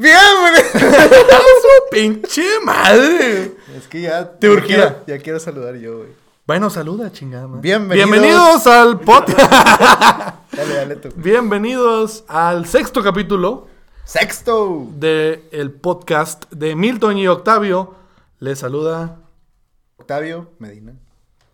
¡Bienvenido! ¡Su pinche madre! Es que ya. Te ya urgía. quiero- Ya quiero saludar yo, güey. Bueno, saluda, chingada. Bienvenidos. Bienvenidos al podcast. Dale, dale tú. Bienvenidos al sexto capítulo Sexto. del el podcast de Milton y Octavio. Les saluda Octavio Medina.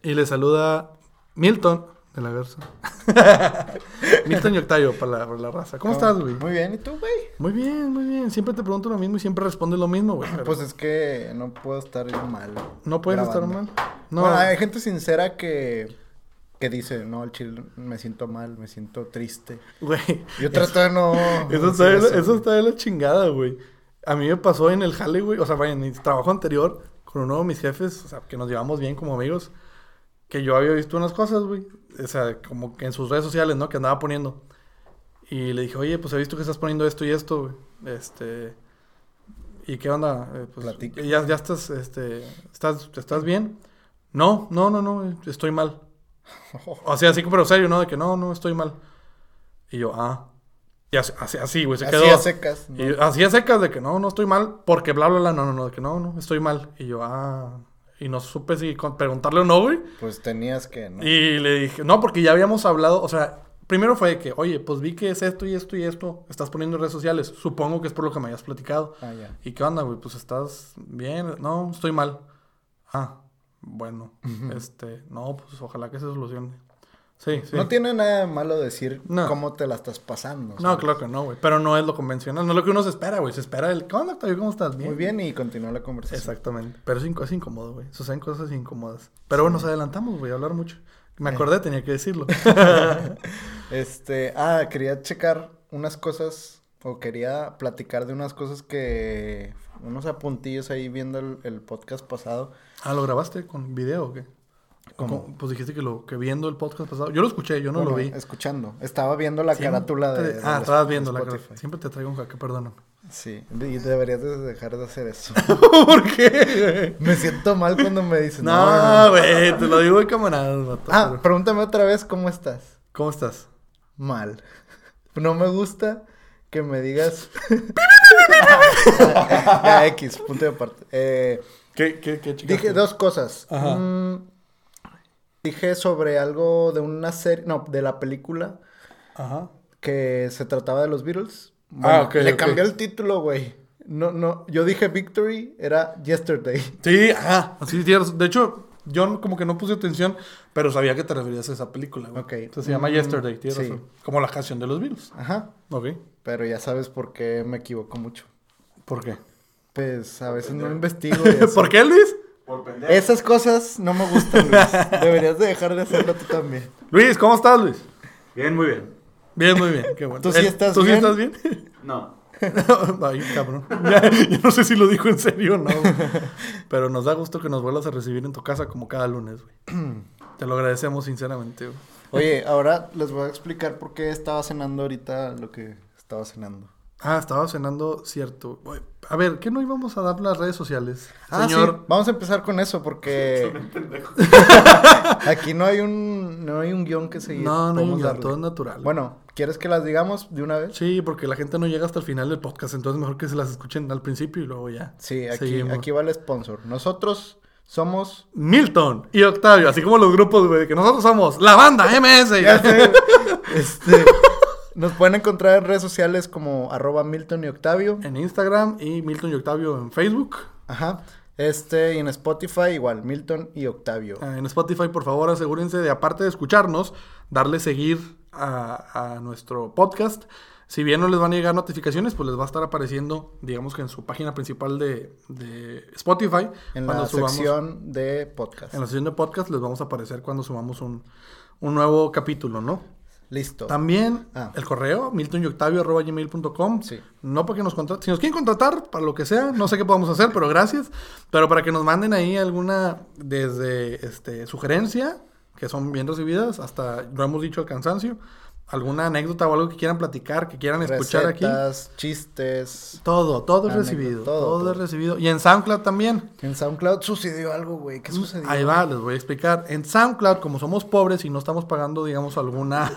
y les saluda Milton de la Garza. Milton y Octavio para la, para la raza. ¿Cómo estás, güey? Muy bien, ¿y tú, güey? Muy bien, muy bien. Siempre te pregunto lo mismo y siempre respondes lo mismo, güey. pero Pues es que no puedo estar yo mal. no puedes estar mal. No, Bueno, hay gente sincera que, que dice, no, al chile me siento mal, me siento triste. güey. Yo trato de no. Eso está, de eso está de la chingada, güey. A mí me pasó en el jale, güey. O sea, en mi trabajo anterior, con uno de mis jefes, o sea, que nos llevamos bien como amigos, que yo había visto unas cosas, güey. O sea, como que en sus redes sociales, ¿no? Que andaba poniendo. Y le dije, oye, pues he visto que estás poniendo esto y esto, güey. Este. ¿Y qué onda? Eh, pues, Platica. ya, ya estás, este. ¿Estás, ¿Estás bien? No, no, no, no, estoy mal. O sea, así, pero serio, ¿no? De que no, no, estoy mal. Y yo, ah. Y así, así, así, güey, se Así quedó. a secas. ¿no? Y así a secas de que no, no estoy mal, porque bla, bla, bla, no, no, no, de que no, no, estoy mal. Y yo, ah, y no supe si preguntarle o no, güey. Pues tenías que, ¿no? Y le dije, no, porque ya habíamos hablado, o sea, primero fue de que, oye, pues vi que es esto y esto y esto, estás poniendo en redes sociales, supongo que es por lo que me hayas platicado. Ah, ya. ¿Y qué onda, güey? Pues estás bien, no, estoy mal. Ah, bueno, este, no, pues ojalá que se solucione. Sí, sí. No tiene nada de malo decir No. cómo te la estás pasando. No, claro que no, güey. Pero no es lo convencional, no es lo que uno se espera, güey. Se espera el, ¿qué onda, Octavio? ¿Cómo estás? Muy bien y continúa la conversación. Exactamente. Pero es, inc- es incómodo, güey. Suceden cosas incómodas. Pero bueno, nos adelantamos, güey, a hablar mucho. Me acordé, tenía que decirlo. Este, ah, quería checar unas cosas, o quería platicar de unas cosas que, unos apuntillos ahí viendo el, el podcast pasado. ah, ¿lo grabaste con video o qué? ¿Cómo? ¿Cómo? Pues dijiste que lo que viendo el podcast pasado. Yo lo escuché, yo no lo vi. Escuchando. Estaba viendo la Siempre carátula de, de Ah, estabas viendo la carátula. Siempre te traigo un jaque, perdóname. Sí, y deberías de dejar de hacer eso. ¿Por qué? me siento mal cuando me dices, no, No, no, no". güey, te lo digo de camaradas, vato, Ah, pero- pregúntame otra vez, ¿cómo estás? ¿Cómo estás? Mal. No me gusta que me digas... ya, X, punto de aparte. Eh, ¿Qué, qué, qué? Dije dos cosas. Ajá. Mm, dije sobre algo de una serie, no, de la película Ajá. que se trataba de los Beatles. Ah, ok, Le ok. cambió el título, güey. No, no, yo dije Victory, era Yesterday. Sí, ajá, así. De hecho, yo como que no puse atención, pero sabía que te referías a esa película, güey. Ok. Entonces se llama Mm, Yesterday, tienes sí. razón. Como la canción de los Beatles. Ajá. Ok. Pero ya sabes por qué me equivoco mucho. ¿Por qué? Pues a veces no investigo. ¿Por qué, Luis? Por pendejo. Esas cosas no me gustan, Luis. Deberías de dejar de hacerlo tú también. Luis, ¿cómo estás, Luis? Bien, muy bien. Bien, muy bien. Qué bueno. ¿Tú sí estás ¿Tú bien? sí estás bien? No. Ay, cabrón. Ya, yo no sé si lo dijo en serio o no. güey. Pero nos da gusto que nos vuelvas a recibir en tu casa como cada lunes, güey. Te lo agradecemos sinceramente, güey. Oye, ahora les voy a explicar por qué estaba cenando ahorita lo que estaba cenando. Ah, estaba cenando, cierto. A ver, ¿qué no íbamos a dar las redes sociales? Ah, Señor, sí. Vamos a empezar con eso porque aquí no hay un no hay un guion que seguir. No, no hay un guion, todo es natural. Bueno, ¿quieres que las digamos de una vez? Sí, porque la gente no llega hasta el final del podcast, entonces mejor que se las escuchen al principio y luego ya. Sí, aquí, Seguimos. aquí va el sponsor. Nosotros somos Milton y Octavio, así como los grupos, güey, que nosotros somos la banda MS. Ya sé. Este, nos pueden encontrar en redes sociales como arroba Milton y Octavio. En Instagram y Milton y Octavio en Facebook. Ajá. Este, y en Spotify igual, Milton y Octavio. Ah, En Spotify, por favor, asegúrense de, aparte de escucharnos, darle seguir a, a nuestro podcast. Si bien no les van a llegar notificaciones, pues les va a estar apareciendo, digamos que en su página principal de, de Spotify. En la subamos- sección de podcast. En la sección de podcast les vamos a aparecer cuando subamos un, un nuevo capítulo, ¿no? Listo. También Ah. el correo, miltonyoctavio.gmail.com. Sí. No para que nos contraten. Si nos quieren contratar, para lo que sea, no sé qué podemos hacer, pero gracias. Pero para que nos manden ahí alguna, desde este, sugerencia, que son bien recibidas, hasta, lo hemos dicho al cansancio, alguna anécdota o algo que quieran platicar, que quieran escuchar aquí. Recetas, chistes. Todo, todo es recibido. todo, Todo, todo. es recibido. Y en SoundCloud también. En SoundCloud sucedió algo, güey. ¿Qué sucedió? Ahí va, les voy a explicar. En SoundCloud, como somos pobres y no estamos pagando, digamos, alguna,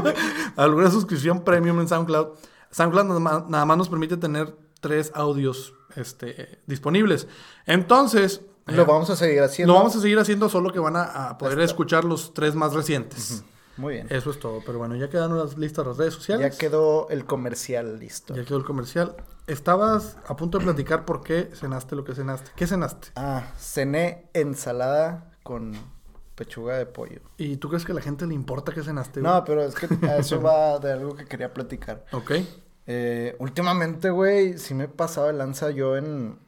alguna suscripción premium en SoundCloud, SoundCloud nada más, nada más nos permite tener tres audios este, disponibles. Entonces, Lo eh, vamos a seguir haciendo. lo vamos a seguir haciendo, solo que van a, a poder escuchar los tres más recientes. Muy bien. Eso es todo. Pero bueno, ya quedaron las listas las redes Ya sociales. quedó el comercial listo. Ya quedó el comercial. Estabas a punto de platicar por qué cenaste lo que cenaste. ¿Qué cenaste? Ah, cené ensalada con pechuga de pollo. ¿Y tú crees que a la gente le importa qué cenaste? güey? No, pero es que a eso va de algo que quería platicar. Ok. Eh, últimamente, güey, sí me pasaba de lanza yo en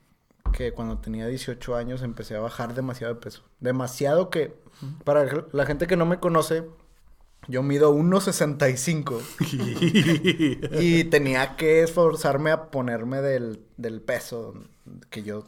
que cuando tenía 18 años empecé a bajar demasiado de peso. Demasiado que, para la gente que no me conoce, yo mido 1.65 y tenía que esforzarme a ponerme del, del peso que yo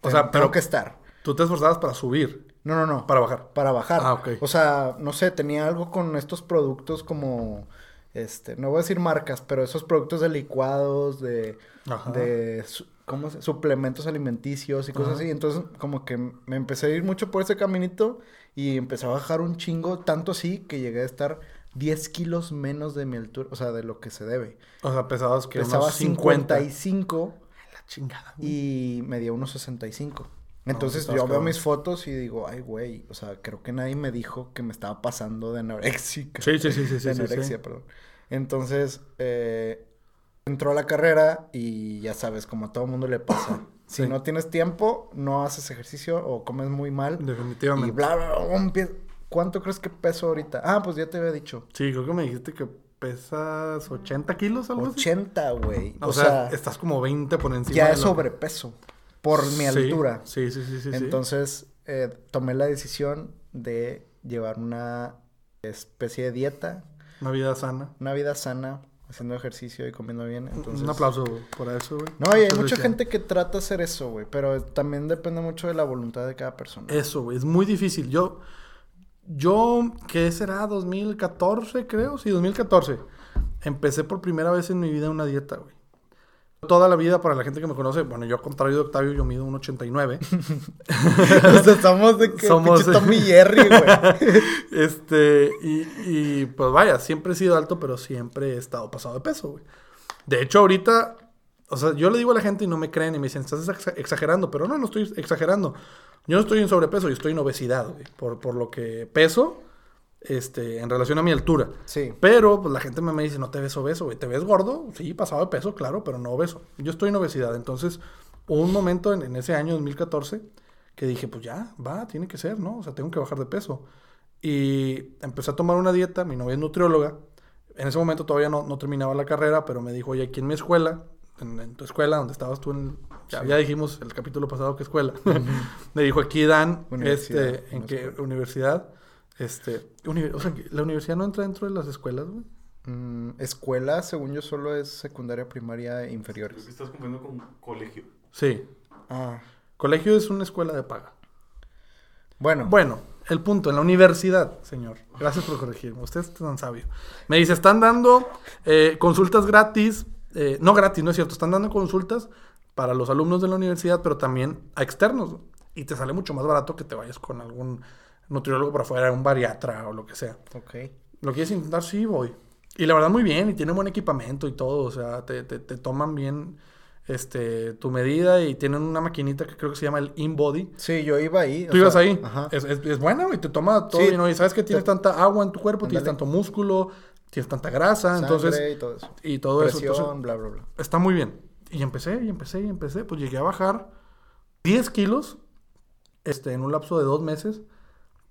O sea, tengo pero- que estar. Tú te esforzabas para subir, No, no, no. para bajar. Para bajar. Ah, ok. O sea, no sé, tenía algo con estos productos como, este, no voy a decir marcas, pero esos productos de licuados, de, Ajá. de, ¿cómo se? Suplementos alimenticios y cosas Ajá. así. Entonces, como que me empecé a ir mucho por ese caminito y empecé a bajar un chingo, tanto así que llegué a estar 10 kilos menos de mi altura, o sea, de lo que se debe. O sea, pesabas que Pesaba unos 50. 55 La chingada, güey. y medía unos 65. Entonces estabas yo veo mis fotos y digo, ay, güey, o sea, creo que nadie me dijo que me estaba pasando de anorexica. Sí, sí, sí, sí, sí, De sí, anorexia, sí. perdón. Entonces, eh, entró a la carrera y ya sabes, como a todo mundo le pasa. Si no tienes tiempo, no haces ejercicio o comes muy mal. Y Definitivamente. bla, bla, bla, empie- ¿Cuánto crees que peso ahorita? Ah, pues ya te había dicho. Sí, creo que me dijiste que pesas 80 kilos, algo así. 80, güey. O, O, sea, sea, estás como 20 por encima ya de es sobrepeso por mi Sí, altura. Sí, sí, sí, sí. sí. Entonces, eh, tomé la decisión de llevar una especie de dieta, Una vida sana. una vida sana, haciendo ejercicio y comiendo bien. Entonces, Un aplauso por eso, güey. No, y hay mucha gente que trata de hacer eso, güey, pero también depende mucho de la voluntad de cada persona. Eso, güey, es muy difícil. Yo, yo, ¿qué será? 2014, creo. Sí, 2014. Empecé por primera vez en mi vida una dieta, güey. Toda la vida, para la gente que me conoce, bueno, yo, contrario de Octavio, yo mido un 89. o sea, somos de que Somos- pinche Tom y Jerry, güey. este, y, y, pues vaya, siempre he sido alto, pero siempre he estado pasado de peso, güey. De hecho, ahorita, o sea, yo le digo a la gente y no me creen y me dicen, estás exa- exagerando, pero no, no estoy exagerando. Yo no estoy en sobrepeso, yo estoy en obesidad, güey, por, por lo que peso, este, en relación a mi altura. Sí. Pero, pues la gente me, me dice, no te ves obeso, güey. ¿Te ves gordo? Sí, pasado de peso, claro, pero no obeso. Yo estoy en obesidad. Entonces, hubo un momento en, en ese año, 2014, que dije, pues ya, va, tiene que ser, ¿no? O sea, tengo que bajar de peso. Y empecé a tomar una dieta, mi novia es nutrióloga. En ese momento todavía no, no terminaba la carrera, pero me dijo, oye, aquí en mi escuela, en, en tu escuela, donde estabas tú en... Ya, Sí. ya dijimos el capítulo pasado que escuela. me dijo, aquí dan, Universidad, este, en qué escuela. universidad. Este, uni- o sea, la universidad no entra dentro de las escuelas, güey. Mm, escuela, según yo, solo es secundaria, primaria e Creo inferiores. que estás confundiendo con colegio. Sí. Ah, Colegio es una escuela de paga. bueno. Bueno, el punto, en la universidad, señor. Gracias por corregirme. Usted es tan sabio. Me dice, están dando eh, consultas gratis. eh, no gratis, no es cierto. Están dando consultas para los alumnos de la universidad, pero también a externos. Y te sale mucho más barato que te vayas con algún nutriólogo por afuera, un bariatra o lo que sea. Ok. ¿Lo quieres intentar? Sí, voy. Y la verdad muy bien, y tiene buen equipamiento y todo, o sea, te, te, te toman bien este, tu medida y tienen una maquinita que creo que se llama el InBody. Sí, yo iba ahí. o Tú ibas sea, ahí. Ajá. Es, es, es buena, güey, te toma todo Sí, bien, ¿no? Y sabes que tienes te- tanta agua en tu cuerpo, tienes tanto músculo, tienes tanta grasa, Sangre entonces... y todo eso. Y todo eso. Entonces, bla, bla, bla. está muy bien. Y empecé, y empecé, y empecé. Pues llegué a bajar 10 kilos este, en un lapso de dos meses.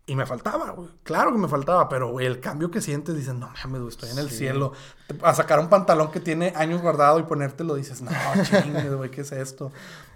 Y me faltaba, güey. Claro que me faltaba, pero güey, el cambio que sientes, dices, no mames, güey, estoy en el Sí. cielo. A sacar un pantalón que tiene años guardado y ponértelo, dices, no, chingues, güey, ¿qué es esto?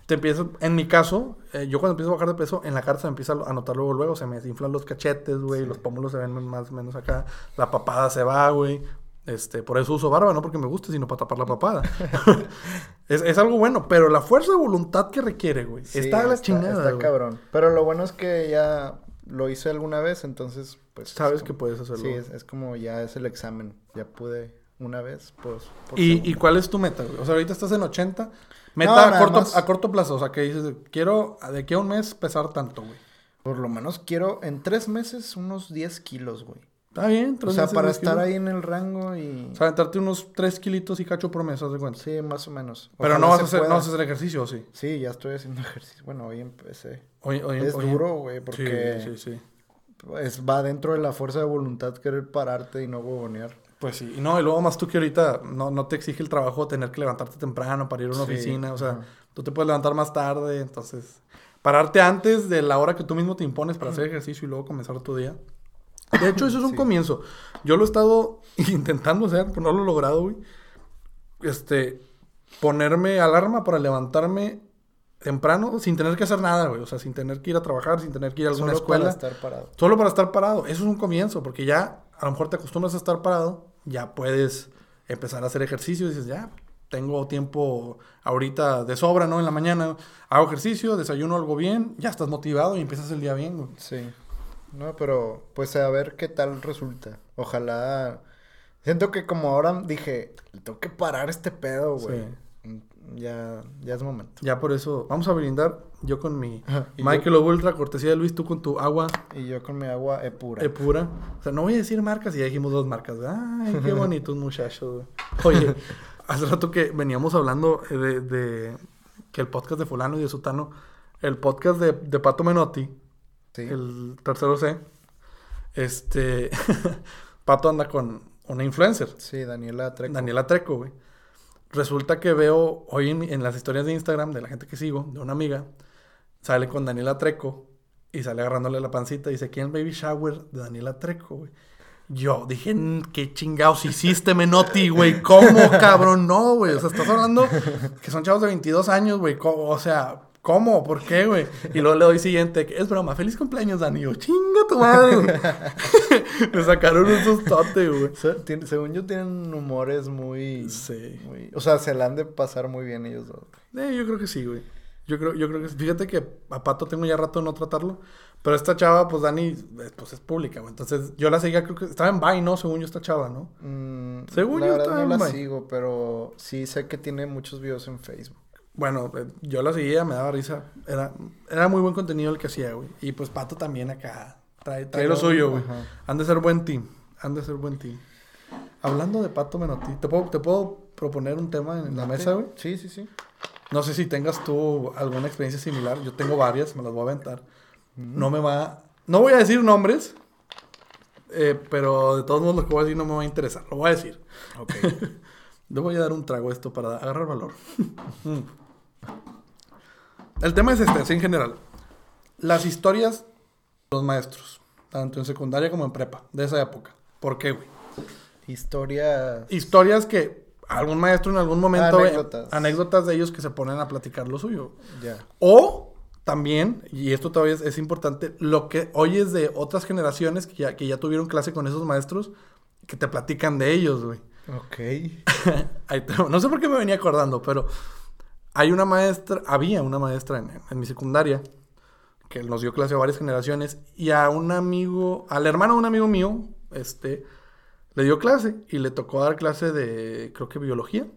Te empiezas, en mi caso, eh, yo cuando empiezo a bajar de peso, en la cara se me empieza a notar luego, luego, se me desinflan los cachetes, güey, los pómulos se ven más o menos acá, la papada se va, güey. Este, por eso uso barba, no porque me guste, sino para tapar la papada. es, es algo bueno, pero la fuerza de voluntad que requiere, güey, Sí, está a la chingada, Está güey. cabrón. Pero lo bueno es que ya lo hice alguna vez, entonces, pues. Sabes es que puedes hacerlo. Sí, es, es como ya es el examen. Ya pude una vez, pues. ¿Y. ¿Y cuál es tu meta, güey? O sea, ahorita estás en 80. No, Meta a, corto, más. a corto plazo, o sea, que dices, quiero de aquí a un mes pesar tanto, güey. Por lo menos quiero en tres meses unos 10 kilos, güey. Está bien, O sea, para estar ahí en el rango y... O sea, aventarte unos 3 kilitos y cacho por mes, haz de cuenta. Sí, más o menos. Pero no vas, a hacer, pueda. no vas a hacer ejercicio, ¿o sí. Sí, ya estoy haciendo ejercicio. Bueno, hoy empecé. Hoy, hoy, es hoy- duro, güey, porque Sí, sí, sí. es- va dentro de la fuerza de voluntad querer pararte y no huevonear. Pues sí, y no, y luego más tú que ahorita no, no te exige el trabajo tener que levantarte temprano para ir a una Sí, oficina, o sea, ajá. tú te puedes levantar más tarde, entonces, pararte antes de la hora que tú mismo te impones para hacer ejercicio y luego comenzar tu día. De hecho, eso es un Sí. comienzo. Yo lo he estado intentando hacer, pero no lo he logrado, güey. Este, ponerme alarma para levantarme temprano sin tener que hacer nada, güey. O sea, sin tener que ir a trabajar, sin tener que ir a alguna Solo escuela. para estar parado. Solo para estar parado. Eso es un comienzo, porque ya a lo mejor te acostumbras a estar parado, ya puedes empezar a hacer ejercicio y dices, ya, tengo tiempo ahorita de sobra, ¿no? En la mañana hago ejercicio, desayuno algo bien, ya estás motivado y empiezas el día bien, güey. Sí. No, pero pues a ver qué tal resulta. Ojalá. Siento que como ahora dije, tengo que parar este pedo, güey. Mm, Ya, ya es momento. Ya por eso, vamos a brindar yo con mi Michael Ultra, cortesía de Luis, tú con tu agua Y yo con mi agua eh, pura. eh, pura. O sea, no voy a decir marcas y ya dijimos dos marcas. Ay, qué bonitos muchachos. güey. Oye, hace rato que veníamos hablando eh, de, de que el podcast de fulano y de sutano, el podcast de, de Pato Menotti, Sí. el tercero C, este, Pato anda con una influencer, Sí, Daniela Treco. Daniela Treco, güey. Resulta que veo hoy en, en las historias de Instagram de la gente que sigo, de una amiga, sale con Daniela Treco y sale agarrándole la pancita y dice, ¿quién baby shower de Daniela Treco, güey? Yo dije, "Mm, qué chingados hiciste, Menotti, güey. ¿Cómo, cabrón? No, güey. O sea, estás hablando que son chavos de 22 años, güey. O sea, ¿cómo? ¿Por qué, güey? Y luego le doy siguiente, que es broma. Feliz cumpleaños, Dani. Y yo, chinga tu madre. güey". Le sacaron un sustote, güey. Según yo tienen humores muy, Sí. muy- O sea, se la han de pasar muy bien ellos dos. Eh, yo creo que sí, güey. Yo creo, yo creo que sí. Fíjate que a Pato tengo ya rato de no tratarlo. Pero esta chava, pues Dani, eh, pues es pública, güey. Entonces yo la seguía, creo que estaba en Vine, ¿no? Según yo, esta chava, ¿no? Mm, Según la yo verdad estaba no en la Vine. sigo, pero sí sé que tiene muchos videos en Facebook. Bueno, eh, yo la seguía, me daba risa. Era, era muy buen contenido el que hacía, güey. Y pues Pato también acá. Trae, trae lo suyo, güey. Han de ser buen team. Han de ser buen team. Hablando de Pato Menotti, ¿te puedo, ¿te puedo proponer un tema en la mesa, güey? Sí, sí, sí. No sé si tengas tú alguna experiencia similar. Yo tengo varias, me las voy a aventar. No me va... No voy a decir nombres, eh, pero de todos modos lo que voy a decir no me va a interesar. Lo voy a decir. Ok. Le voy a dar un trago a esto para agarrar valor. El tema es este, así en general. Las historias de los maestros, tanto en secundaria como en prepa, de esa época. ¿Por qué, güey? Historias. Historias que algún maestro en algún momento... güey, Anécdotas. anécdotas de ellos que se ponen a platicar lo suyo. Ya. O también, y esto todavía es, es importante, lo que oyes de otras generaciones que ya, que ya tuvieron clase con esos maestros, que te platican de ellos, güey. Ok. Ahí te- no sé por qué me venía acordando, pero hay una maestra, había una maestra en, en mi secundaria que nos dio clase a varias generaciones y a un amigo, al hermano de un amigo mío, este, le dio clase y le tocó dar clase de, creo que biología.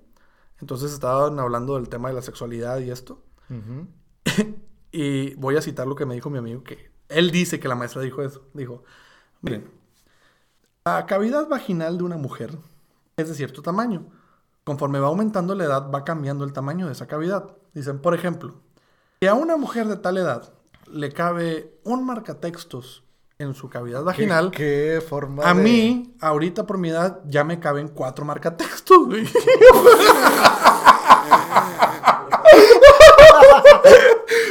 Entonces estaban hablando del tema de la sexualidad y esto. Ujú. Y voy a citar lo que me dijo mi amigo, que él dice que la maestra dijo eso. Dijo, miren, la cavidad vaginal de una mujer es de cierto tamaño. Conforme va aumentando la edad, va cambiando el tamaño de esa cavidad. Dicen, por ejemplo, si a una mujer de tal edad le cabe un marcatextos en su cavidad vaginal, ¿Qué, qué forma a de- mí, ahorita por mi edad, ya me caben cuatro marcatextos, güey.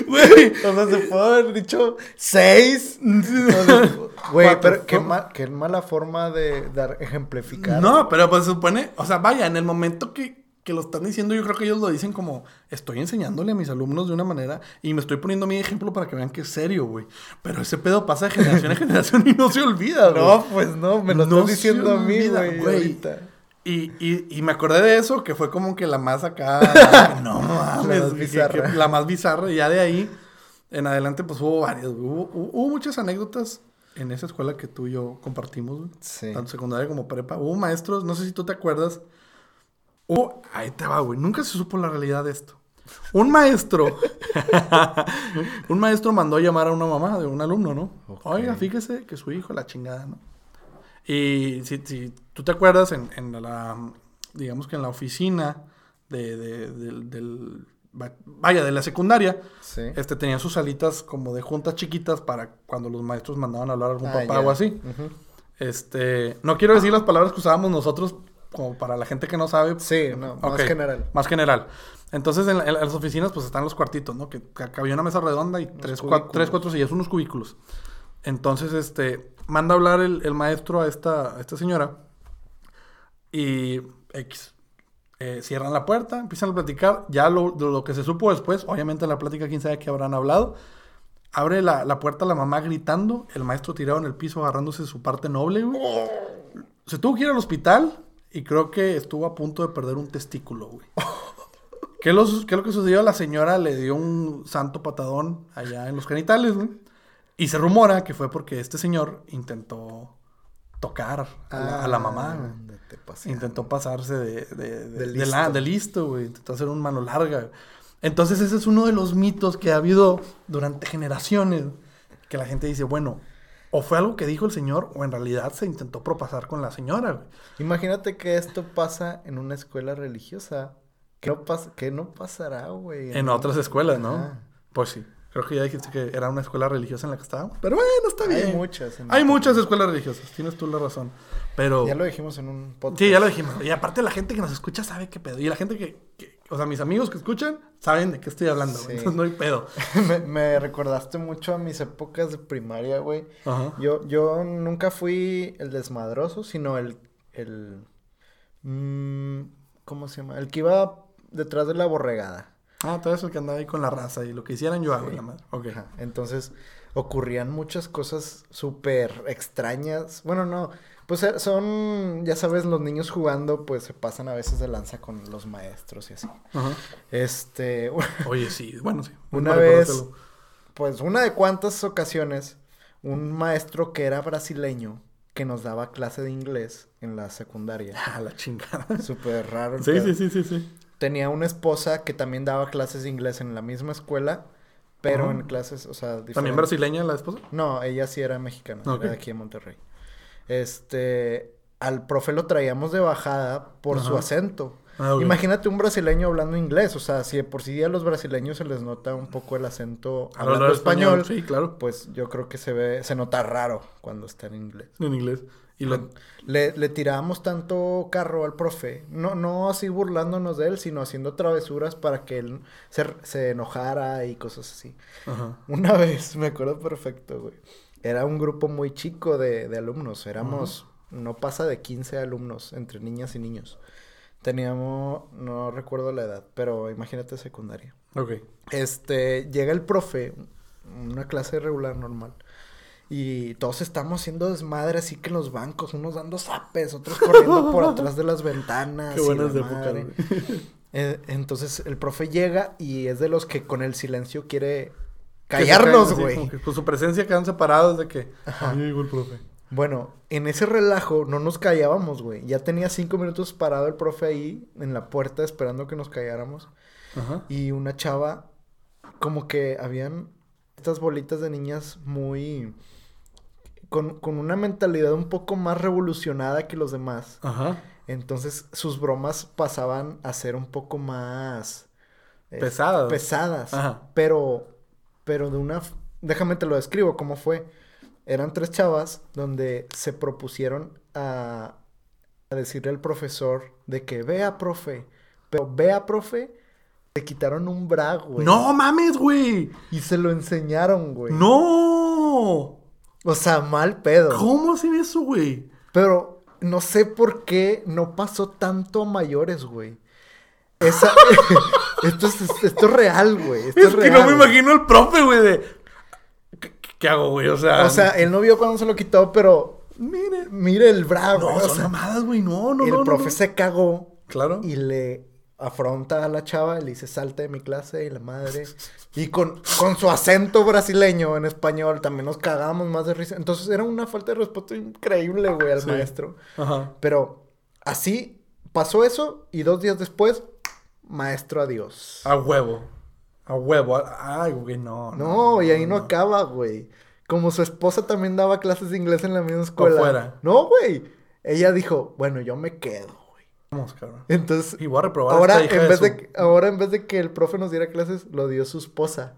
Güey, O sea, se puede haber dicho seis. Güey, pero qué, ma- qué mala forma de dar ejemplificar. No, pero pues se supone, o sea, vaya, en el momento que, que lo están diciendo, yo creo que ellos lo dicen como, estoy enseñándole a mis alumnos de una manera y me estoy poniendo mi ejemplo para que vean que es serio, güey. Pero ese pedo pasa de generación en generación y no se olvida, güey. No, pues no, me lo No estás diciendo a mí, güey. Y, y, y me acordé de eso, que fue como que la más acá. no mames, La más bizarra. que- la más bizarra. Y ya de ahí en adelante, pues hubo varias. güey. Hubo, hubo- muchas anécdotas en esa escuela que tú y yo compartimos, güey. Sí. Tanto secundaria como prepa. Hubo maestros, no sé si tú te acuerdas. Hubo, ahí te va, güey. Nunca se supo la realidad de esto. Un maestro, un maestro mandó a llamar a una mamá de un alumno, ¿no? Oiga, fíjese que su hijo, la chingada, ¿no? Y si, si tú te acuerdas, en, en la, digamos que en la oficina de, de- del, del- va- vaya, de la secundaria, Sí. este, tenían sus salitas como de juntas chiquitas para cuando los maestros mandaban a hablar a algún Ah, papá ya. o así. Este, no quiero decir las palabras que usábamos nosotros, como para la gente que no sabe. Sí, no, más general. Más general. Entonces, en, la- en las oficinas, pues están los cuartitos, ¿no? Que, que había una mesa redonda y tres, cua- tres, cuatro sillas, unos cubículos. Entonces, este, manda a hablar el, el maestro a esta, a esta señora y X. Eh, cierran la puerta, empiezan a platicar. Ya lo, lo que se supo después, obviamente en la plática, quién sabe qué habrán hablado. Abre la, la puerta la mamá gritando, el maestro tirado en el piso agarrándose su parte noble, güey. Se tuvo que ir al hospital y creo que estuvo a punto de perder un testículo, güey. ¿Qué, los- qué es lo que sucedió? La señora le dio un santo patadón allá en los genitales, güey. Y se rumora que fue porque este señor intentó tocar a la, a la mamá, güey. paseando. Intentó pasarse de, de, de, De de la- listo. de listo, güey. Intentó hacer un mano larga. güey. Entonces ese es uno de los mitos que ha habido durante generaciones. Que la gente dice, bueno, o fue algo que dijo el señor o en realidad se intentó propasar con la señora, güey. Imagínate que esto pasa en una escuela religiosa. ¿Qué no, pas- qué no pasará, güey? En otras escuelas, ¿no? Ajá. Pues sí. Creo que ya dijiste que era una escuela religiosa en la que estábamos. Pero bueno, está Hay bien. muchas en Hay muchas escuelas religiosas. Tienes tú la razón. Pero... Ya lo dijimos en un podcast. Sí, ya lo dijimos. Y aparte la gente que nos escucha sabe qué pedo. Y la gente que, que- o sea, mis amigos que escuchan saben de qué estoy hablando. güey. Sí. Entonces no hay pedo. me, me recordaste mucho a mis épocas de primaria, güey. Ajá. Yo, yo nunca fui el desmadroso, sino el, el, mm, ¿cómo se llama? El que iba detrás de la borregada. Ah, todo eso que andaba ahí con la raza y lo que hicieran yo hago, Sí. la madre. Ok. Ajá. Entonces, ocurrían muchas cosas súper extrañas. Bueno, no, pues eh, son, ya sabes, los niños jugando, pues se pasan a veces de lanza con los maestros y así. Ajá. Este, Oye, sí, bueno, sí. Una vez- pues una de cuantas ocasiones, un maestro que era brasileño, que nos daba clase de inglés en la secundaria. Ah, la chingada. Súper raro. Sí, sí, sí, sí, sí. Tenía una esposa que también daba clases de inglés en la misma escuela, pero en clases, o sea, ¿También diferentes. brasileña la esposa? No, ella sí era mexicana, Ok. era de aquí en Monterrey. Este, al profe lo traíamos de bajada por su acento. Ah. Imagínate un brasileño hablando inglés, o sea, si de por sí a los brasileños se les nota un poco el acento hablando español, Sí, claro. pues yo creo que se ve, se nota raro cuando está en inglés. En inglés. Y lo... Le, le tirábamos tanto carro al profe, no, no así burlándonos de él, sino haciendo travesuras para que él se, se enojara y cosas así. Ajá. Una vez, me acuerdo perfecto, güey. Era un grupo muy chico de, de alumnos. Éramos, no pasa de 15 alumnos, entre niñas y niños. Teníamos, no recuerdo la edad, pero imagínate secundaria. Ok. Este, llega el profe, una clase regular normal. Y todos estamos haciendo desmadre así que en los bancos, unos dando zapes, otros corriendo por atrás de las ventanas. Qué buenas épocas, madre. Eh, entonces el profe llega y es de los que con el silencio quiere callarnos, güey. Con su presencia quedan separados de que... Ajá. Ahí llegó el profe. Bueno, en ese relajo no nos callábamos, güey. Ya tenía cinco minutos parado el profe ahí en la puerta esperando que nos calláramos. Ajá. Y una chava, como que habían estas bolitas de niñas muy... Con, con una mentalidad un poco más revolucionada que los demás. Ajá. Entonces sus bromas pasaban a ser un poco más... eh, Pesadas. Pesadas. Ajá. Pero, pero de una... Déjame te lo describo cómo fue. Eran tres chavas donde se propusieron a, a decirle al profesor de que vea, profe. Pero vea, profe, le quitaron un bra, güey. ¡No mames, güey! Y se lo enseñaron, güey. ¡No! O sea, mal pedo. ¿Cómo hacen eso, güey? Pero no sé por qué no pasó tanto a mayores, güey. Esa... esto, es, esto es real, güey. Esto es, Es que real. no me imagino al profe, güey, de... ¿Qué, qué hago, güey? O sea... O sea, él no vio cuando se lo quitó, pero mire. mire el bravo. No, son sea, mamadas, güey. No, no, el no. no, profe no. se cagó Claro. y le afronta a la chava y le dice salte de mi clase y la madre. Y con, con su acento brasileño en español también nos cagamos más de risa. Entonces era una falta de respeto increíble, güey, al Sí. maestro. Ajá. Pero así pasó eso y dos días después, maestro adiós. A huevo. A huevo. Ay, güey, no. No, y ahí no acaba, güey. como su esposa también daba clases de inglés en la misma escuela. No, güey. Ella dijo, bueno, yo me quedo. Entonces, Y voy a reprobar a ahora esta hija en, vez su- de, que- ahora en vez de que el profe nos diera clases, lo dio su esposa.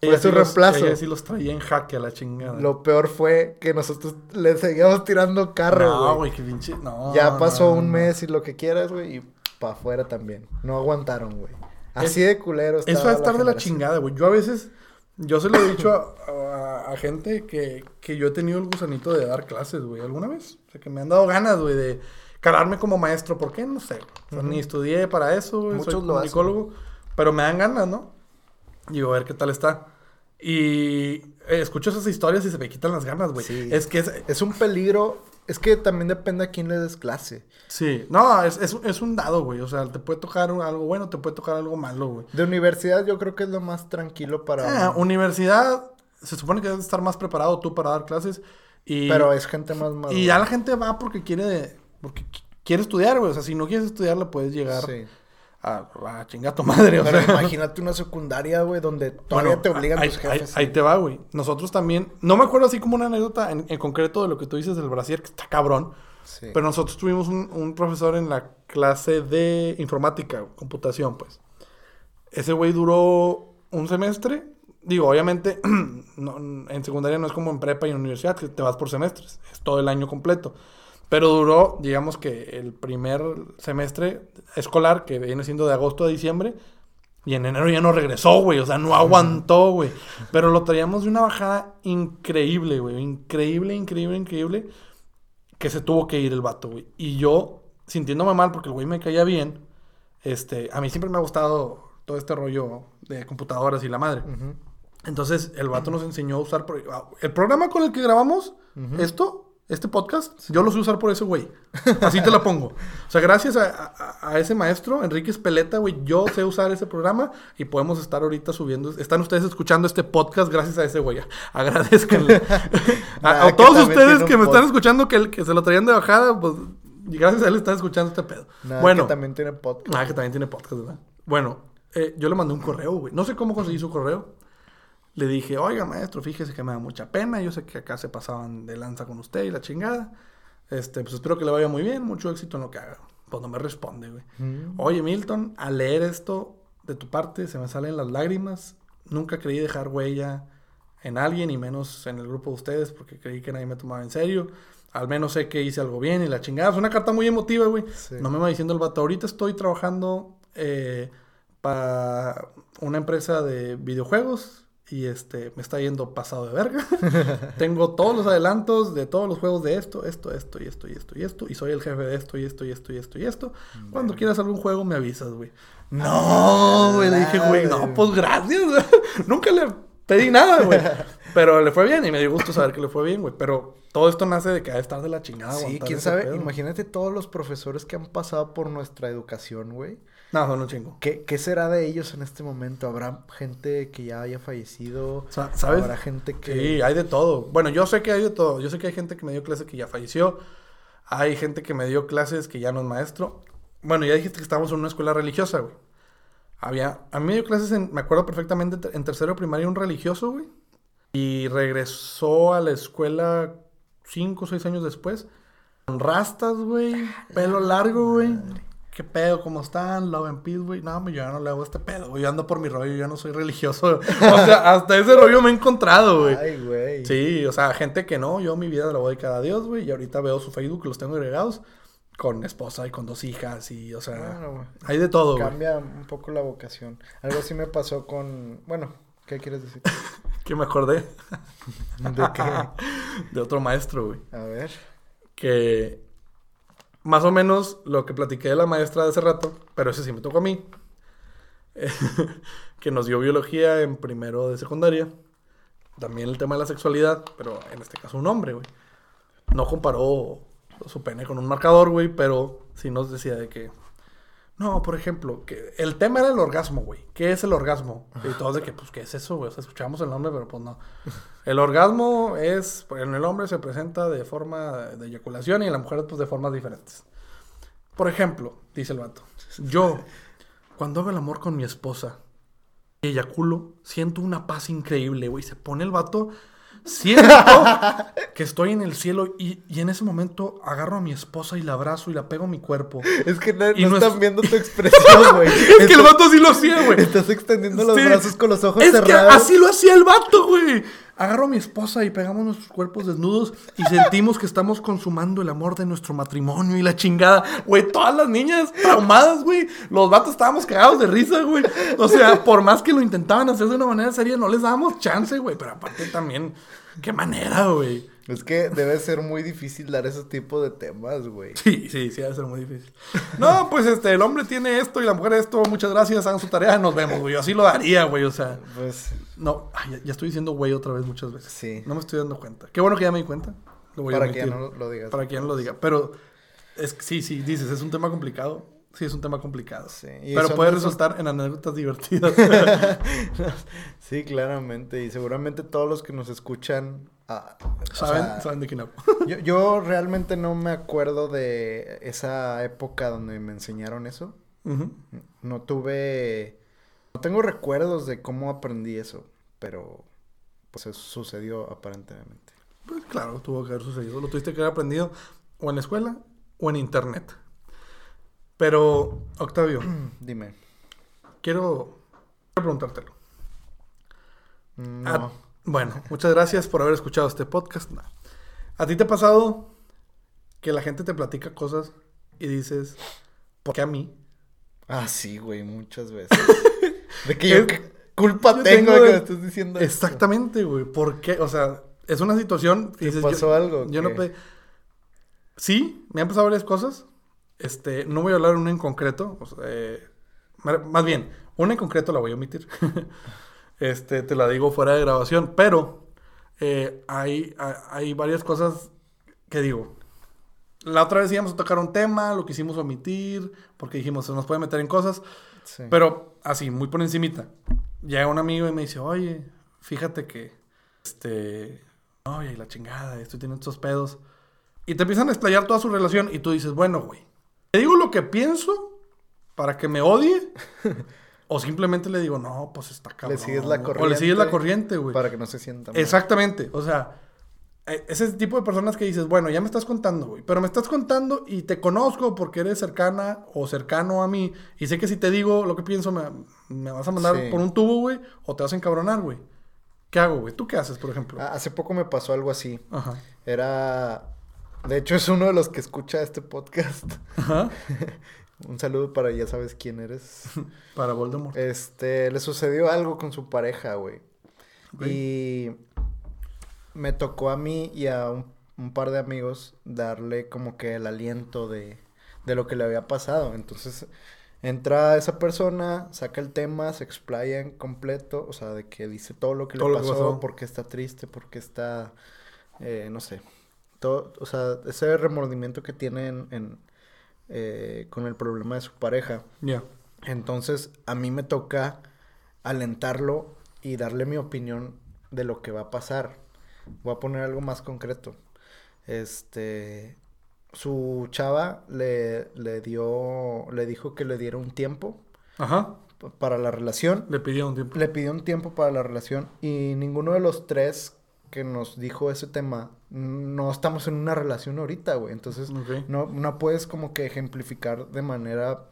Fue Ella su sí los- reemplazo. ella sí los traía en jaque a la chingada. Lo peor fue que nosotros le seguíamos tirando carro, No, güey. qué pinche. No. ya pasó no, un no. mes y lo que quieras, güey, y pa' afuera también. No aguantaron, güey. Así de culero estaba Eso va a estar de la chingada, güey. Yo a veces, yo se lo he dicho a, a- a gente que, que yo he tenido el gusanito de dar clases, güey, alguna vez. O sea, que me han dado ganas, güey, de calarme como maestro. ¿Por qué? No sé. O sea, Ni estudié para eso. Muchos Soy lo hacen. Pero me dan ganas, ¿no? Digo, a ver qué tal está. Y eh, escucho esas historias y se me quitan las ganas, güey. Sí. Es que es, Es un peligro. Es que también depende a quién le des clase. Sí, no, es, es, es un dado, güey. O sea, te puede tocar un- algo bueno, te puede tocar algo malo, güey. De universidad yo creo que es lo más tranquilo para... Ah, universidad, se supone que debes estar más preparado tú para dar clases. Y, Pero es gente más madura. y ya la gente va porque quiere, porque qu- quiere estudiar, güey. O sea, si no quieres estudiar, le puedes llegar Sí. a, a tu madre. O Pero sea. imagínate una secundaria, güey, donde todavía Bueno, te obligan ahí, tus ahí- jefes. ahí te va, güey. Nosotros también, no me acuerdo así como una anécdota en, en concreto de lo que tú dices del brasier, que está cabrón. Sí. Pero nosotros tuvimos un, un profesor en la clase de informática, computación, pues. Ese güey duró un semestre. Digo, obviamente, no- en secundaria no es como en prepa y en universidad, que te vas por semestres. Es todo el año completo. Pero duró, digamos que el primer semestre escolar, que viene siendo de agosto a diciembre, y en enero ya no regresó, güey. O sea, no aguantó, güey. Pero lo traíamos de una bajada increíble, güey. Increíble, increíble, increíble. Que se tuvo que ir el vato, güey. Y yo, sintiéndome mal porque el güey me caía bien, este, a mí siempre me ha gustado todo este rollo de computadoras y la madre. Entonces, el vato nos enseñó a usar... pro- ah, El programa con el que grabamos esto, este podcast, yo lo sé usar por ese güey. Así te la pongo. O sea, gracias a, a- a ese maestro, Enrique Espeleta, güey, yo sé usar ese programa y podemos estar ahorita subiendo... Están ustedes escuchando este podcast gracias a ese güey. Agradezcanle. a, a todos ustedes que me están escuchando que, que se lo traían de bajada, pues... gracias a él están escuchando este pedo. Nada, bueno, que también tiene podcast. Ah, que también tiene podcast, ¿verdad? Bueno, eh, yo le mandé un correo, güey. No sé cómo conseguí su correo. Le dije, oiga, maestro, fíjese que me da mucha pena. Yo sé que acá se pasaban de lanza con usted y la chingada. Este, pues espero que le vaya muy bien. Mucho éxito en lo que haga. Pues no me responde, güey. Mm. Oye, Milton, al leer esto de tu parte se me salen las lágrimas. Nunca creí dejar huella en alguien y menos en el grupo de ustedes porque creí que nadie me tomaba en serio. Al menos sé que hice algo bien y la chingada. Es una carta muy emotiva, güey. Sí. No me va diciendo el vato. Ahorita estoy trabajando eh, para una empresa de videojuegos y este me está yendo pasado de verga. Tengo todos los adelantos de todos los juegos de esto, esto, esto y esto y esto y esto. Y soy el jefe de esto y esto y esto y esto y esto. Cuando quieras algún juego me avisas, güey. No, güey. Le dije, güey, no, pues gracias. Nunca le pedí nada, güey. Pero le fue bien y me dio gusto saber que le fue bien, güey. Pero todo esto nace de que ha de estar de la chingada. Sí, quién sabe. pedo. Imagínate todos los profesores que han pasado por nuestra educación, güey. No, son un chingo. ¿Qué, ¿Qué será de ellos en este momento? ¿Habrá gente que ya haya fallecido? Sa- ¿Sabes? ¿Habrá gente que...? Sí, hay de todo. Bueno, yo sé que hay de todo. Yo sé que hay gente que me dio clase que ya falleció. Hay gente que me dio clases que ya no es maestro. Bueno, ya dijiste que estábamos en una escuela religiosa, güey. Había... A mí me dio clases, en, me acuerdo perfectamente, te- en tercero primaria un religioso, güey. Y regresó a la escuela cinco o seis años después. Con rastas, güey. Pelo largo, güey. ¿Qué pedo? ¿Cómo están? Love and peace, güey. No, yo ya no le hago este pedo, güey. Yo ando por mi rollo, yo no soy religioso. O sea, hasta ese rollo me he encontrado, güey. Ay, güey. Sí, o sea, gente que no, yo mi vida la voy a dedicar a Dios, güey, y ahorita veo su Facebook, los tengo agregados, con esposa y con dos hijas, y, o sea, hay de todo. Cambia un poco la vocación. Algo así me pasó con... Bueno, ¿qué quieres decir? Que me acordé ¿De qué? de otro maestro, güey, A ver. que más o menos lo que platiqué de la maestra de hace rato, pero ese sí me tocó a mí, que nos dio biología en primero de secundaria, también el tema de la sexualidad, pero en este caso un hombre, güey. No comparó su pene con un marcador, güey, pero sí nos decía de que... No, por ejemplo, que el tema era el orgasmo, güey. ¿Qué es el orgasmo? Y todos de que, pues, ¿qué es eso, güey? O sea, escuchamos el nombre, pero pues no. El orgasmo es, en el hombre se presenta de forma de eyaculación y en la mujer, pues, de formas diferentes. Por ejemplo, dice el vato, yo, cuando hago el amor con mi esposa y eyaculo, siento una paz increíble, güey. Se pone el vato Siento que estoy en el cielo y, y en ese momento agarro a mi esposa y la abrazo y la pego a mi cuerpo. Es que no, es- están viendo tu expresión, güey. Es que el vato así lo hacía, güey. Estás extendiendo los Sí. brazos con los ojos es que cerrados. así lo hacía el vato, güey. Agarro a mi esposa y pegamos nuestros cuerpos desnudos y sentimos que estamos consumando el amor de nuestro matrimonio y la chingada. Güey, todas las niñas traumadas, güey. Los vatos estábamos cagados de risa, güey. O sea, por más que lo intentaban hacer de una manera seria, no les dábamos chance, güey. Pero aparte también, qué manera, güey. Es que debe ser muy difícil dar ese tipo de temas, güey. Sí, sí, sí, debe ser muy difícil. No, pues este, el hombre tiene esto y la mujer esto. Muchas gracias, hagan su tarea, nos vemos, güey. Yo así lo daría, güey. O sea, Pues no, ay, ya, ya estoy diciendo güey otra vez muchas veces. Sí. No me estoy dando cuenta. Qué bueno que ya me di cuenta. Lo voy a para que ya no lo digas. Para que ya no lo diga. Pero es sí, sí, dices, es un tema complicado. Sí, es un tema complicado. Sí, Pero puede resultar en anécdotas divertidas. sí, claramente. Y seguramente todos los que nos escuchan. Ah, o ¿Saben? sea, ¿Saben de quién hablo? yo, yo realmente no me acuerdo de esa época donde me enseñaron eso. No tuve. No tengo recuerdos de cómo aprendí eso. Pero. Pues eso sucedió aparentemente. Pues claro, tuvo que haber sucedido. Lo tuviste que haber aprendido o en la escuela o en internet. Pero, Octavio, Dime. quiero, quiero preguntártelo. No. Ah, bueno, muchas gracias por haber escuchado este podcast. No. ¿A ti te ha pasado que la gente te platica cosas y dices, ¿por qué a mí? Ah, sí, güey, muchas veces. de que yo qué culpa yo tengo, de que me estés diciendo esto? Exactamente, güey. ¿Por qué? O sea, es una situación ¿Te dices, pasó yo, algo? Yo no ¿Qué? pe- Sí, me han pasado varias cosas. Este, no voy a hablar una en concreto. o sea, eh, más bien, una en concreto la voy a omitir. este, te la digo fuera de grabación. Pero eh, hay, hay, varias cosas que digo. La otra vez íbamos a tocar un tema, lo quisimos omitir, porque dijimos, se nos puede meter en cosas. Sí. Pero así, muy por encimita. Llega un amigo y me dice, oye, fíjate que, este, oye, y la chingada, estoy teniendo estos pedos. Y te empiezan a explayar toda su relación y tú dices, bueno, güey, ¿te digo lo que pienso para que me odie? o simplemente le digo, no, pues está cabrón. le sigues la O corriente. le sigues la corriente, güey. Para que no se sienta mal. Exactamente, o sea, eh, ese tipo de personas que dices, bueno, ya me estás contando, güey, pero me estás contando y te conozco porque eres cercana o cercano a mí y sé que si te digo lo que pienso me, me vas a mandar Sí. por un tubo, güey, o te vas a encabronar, güey. ¿Qué hago, güey? ¿Tú qué haces, por ejemplo? Ah, Hace poco me pasó algo así. Ajá. Era. De hecho, es uno de los que escucha este podcast. Ajá. Un saludo para ya sabes quién eres. Para Voldemort. Este, le sucedió algo con su pareja, güey. Y me tocó a mí y a un, un par de amigos darle como que el aliento de, de lo que le había pasado. Entonces, entra esa persona, saca el tema, se explaya en completo, o sea, de que dice todo lo que Todo le pasó, pasó. por qué está triste, por qué está, eh, no sé, todo, o sea, ese remordimiento que tiene en, en, eh, con el problema de su pareja. Ya. Entonces, a mí me toca alentarlo y darle mi opinión de lo que va a pasar. Voy a poner algo más concreto. Este, su chava le, le dio, le dijo que le diera un tiempo Ajá. para la relación. Le pidió un tiempo. Le pidió un tiempo para la relación y ninguno de los tres que nos dijo ese tema, no estamos en una relación ahorita, güey. Entonces, no, no puedes como que ejemplificar de manera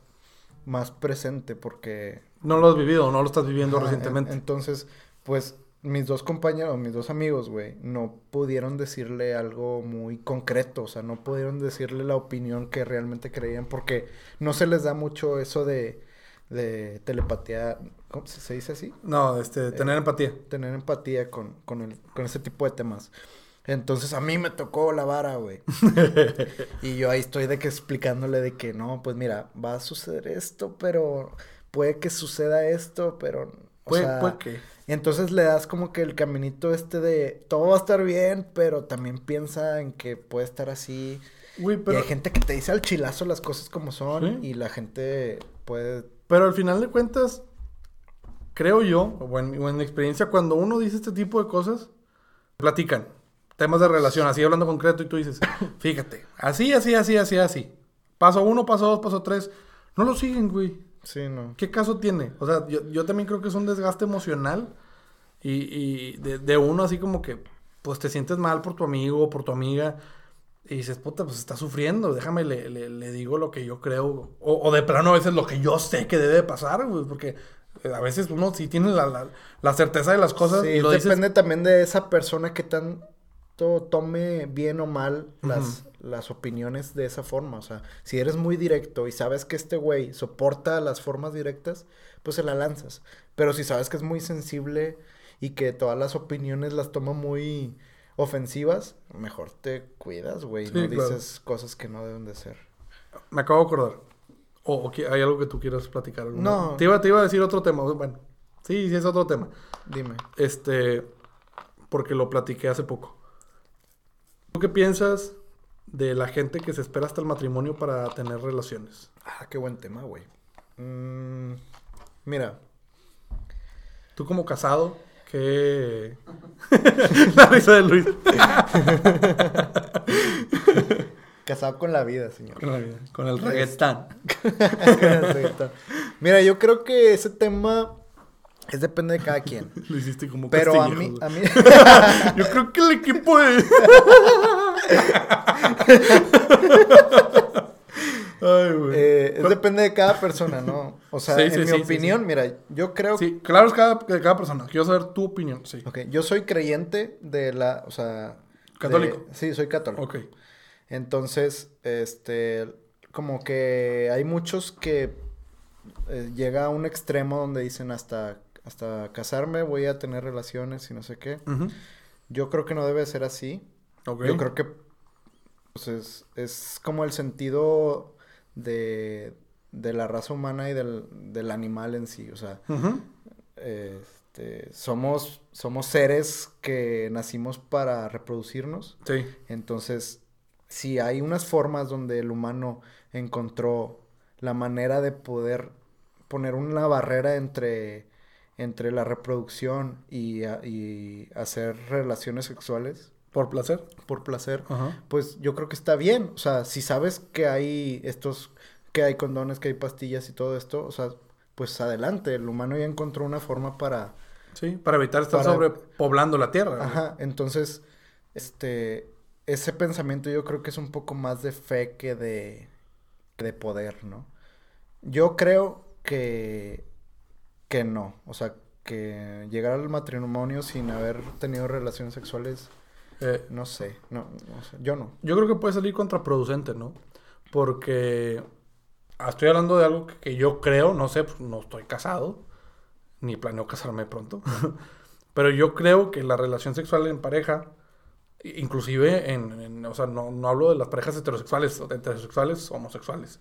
más presente porque... No lo has vivido, no lo estás viviendo Ajá, en- recientemente. entonces, pues mis dos compañeros, mis dos amigos, güey, no pudieron decirle algo muy concreto, o sea, no pudieron decirle la opinión que realmente creían porque no se les da mucho eso de, de telepatía, ¿cómo se, dice así? No, este, tener empatía. Tener empatía con, con, el, con ese tipo de temas. Entonces a mí me tocó la vara, güey. y yo ahí estoy de que explicándole de que no, pues mira, va a suceder esto, pero puede que suceda esto, pero... o Puede, sea, puede que. entonces le das como que el caminito este de todo va a estar bien, pero también piensa en que puede estar así. Güey, Y pero, hay gente que te dice al chilazo las cosas como son Sí. y la gente puede... pero al final de cuentas, creo yo, o en, o en mi experiencia, cuando uno dice este tipo de cosas, platican temas de relación, así hablando concreto, y tú dices, fíjate, así, así, así, así, así. Paso uno, paso dos, paso tres. No lo siguen, güey. Sí, no. ¿Qué caso tiene? O sea, yo, yo también creo que es un desgaste emocional y, y de, de uno así como que pues te sientes mal por tu amigo o por tu amiga y dices, puta, pues está sufriendo, déjame, le, le, le digo lo que yo creo, o, o, de plano a veces lo que yo sé que debe pasar, güey, porque a veces uno sí tiene la, la, la certeza de las cosas. Sí, y lo depende dices... también de esa persona que tanto tome bien o mal las, uh -huh. las opiniones de esa forma. O sea, si eres muy directo y sabes que este güey soporta las formas directas, pues se la lanzas. Pero si sabes que es muy sensible y que todas las opiniones las toma muy ofensivas, mejor te cuidas, güey. Sí, no claro. dices cosas que no deben de ser. Me acabo de acordar. ¿O, o hay algo que tú quieras platicar? No. Te iba, te iba a decir otro tema. Bueno, sí, sí es otro tema. Dime. Este, porque lo platiqué hace poco. ¿Tú qué piensas de la gente que se espera hasta el matrimonio para tener relaciones? Ah, qué buen tema, güey. Mm, mira. Tú como casado, ¿qué...? la risa de Luis. Casado con la vida, señor. Con la vida. Con el reggaetón. con el reggaetón. Mira, yo creo que ese tema es depende de cada quien. Lo hiciste como Pero a mí, a mí... yo creo que el equipo es... Ay, güey. Eh, es depende de cada persona, ¿no? O sea, sí, en sí, mi sí, opinión, mira, yo creo... Sí, claro, es cada, de cada persona. Quiero saber tu opinión, sí. Ok, yo soy creyente de la... O sea... ¿Católico? De... Sí, soy católico. Ok. Entonces, este... Como que hay muchos que eh, llega a un extremo donde dicen hasta, hasta casarme voy a tener relaciones y no sé qué. Uh -huh. Yo creo que no debe ser así. Okay. Yo creo que pues, es, es como el sentido de, de la raza humana y del, del animal en sí. O sea, uh -huh. este, somos, somos seres que nacimos para reproducirnos. Sí. Entonces, si hay unas formas donde el humano encontró la manera de poder poner una barrera entre, entre la reproducción y, y hacer relaciones sexuales. ¿Por placer? Por placer. -huh. Pues yo creo que está bien. O sea, si sabes que hay estos, que hay condones, que hay pastillas y todo esto, o sea, pues adelante. El humano ya encontró una forma para... Sí, para evitar estar para... sobrepoblando la tierra. Ajá, entonces, este, ese pensamiento yo creo que es un poco más de fe que de, que de poder, ¿no? Yo creo que, que no. O sea, que llegar al matrimonio sin haber tenido relaciones sexuales, eh, no sé, no, no sé, yo no. Yo creo que puede salir contraproducente, ¿no? Porque ah, estoy hablando de algo que, que yo creo, no sé, pues no estoy casado, ni planeo casarme pronto, pero yo creo que la relación sexual en pareja, inclusive en, en o sea, no, no hablo de las parejas heterosexuales, heterosexuales, homosexuales,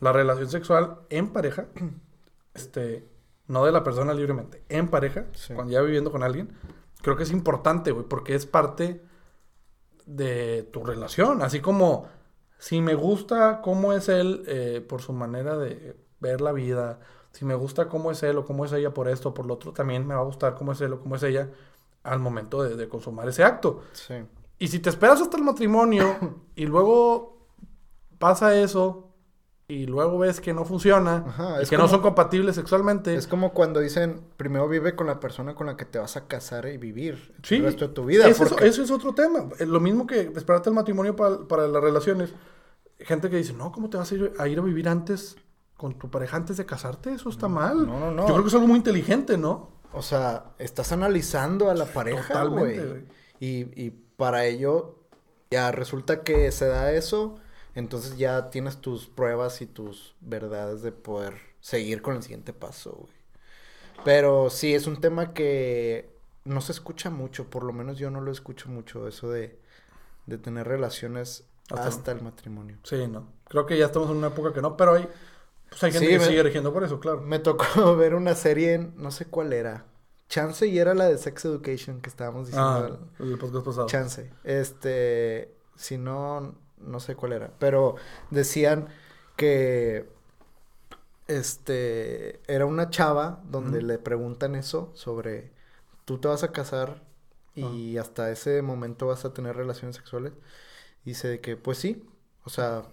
la relación sexual en pareja, este, no de la persona libremente, en pareja, sí. cuando ya viviendo con alguien, creo que es importante, güey, porque es parte de tu relación. Así como si me gusta cómo es él eh, por su manera de ver la vida, si me gusta cómo es él o cómo es ella por esto o por lo otro, también me va a gustar cómo es él o cómo es ella al momento de, de consumar ese acto. Sí. Y si te esperas hasta el matrimonio y luego pasa eso y luego ves que no funciona Ajá, y que como, no son compatibles sexualmente. Es como cuando dicen, primero vive con la persona con la que te vas a casar y vivir sí, el resto de tu vida. Eso, porque... es, eso es otro tema. Lo mismo que esperarte el matrimonio para, para, las relaciones. Gente que dice, no, ¿cómo te vas a ir, a ir a vivir antes con tu pareja antes de casarte? Eso está mal. No, no, no. Yo creo que es algo muy inteligente, ¿no? O sea, estás analizando a la pareja, güey. Y, y para ello, ya resulta que se da eso entonces ya tienes tus pruebas y tus verdades de poder seguir con el siguiente paso, güey. Pero sí, es un tema que no se escucha mucho, por lo menos yo no lo escucho mucho, eso de, de tener relaciones hasta, hasta, el matrimonio. Sí, no. Creo que ya estamos en una época que no, pero hay, pues hay gente sí, que me, sigue erigiendo por eso, claro. Me tocó ver una serie, en, no sé cuál era. Chance y era la de Sex Education que estábamos diciendo. Ah, el podcast pasado. Chance. Este, si no, no sé cuál era, pero decían que este era una chava donde le preguntan eso sobre tú te vas a casar y -huh. hasta ese momento vas a tener relaciones sexuales. Dice que pues sí, o sea,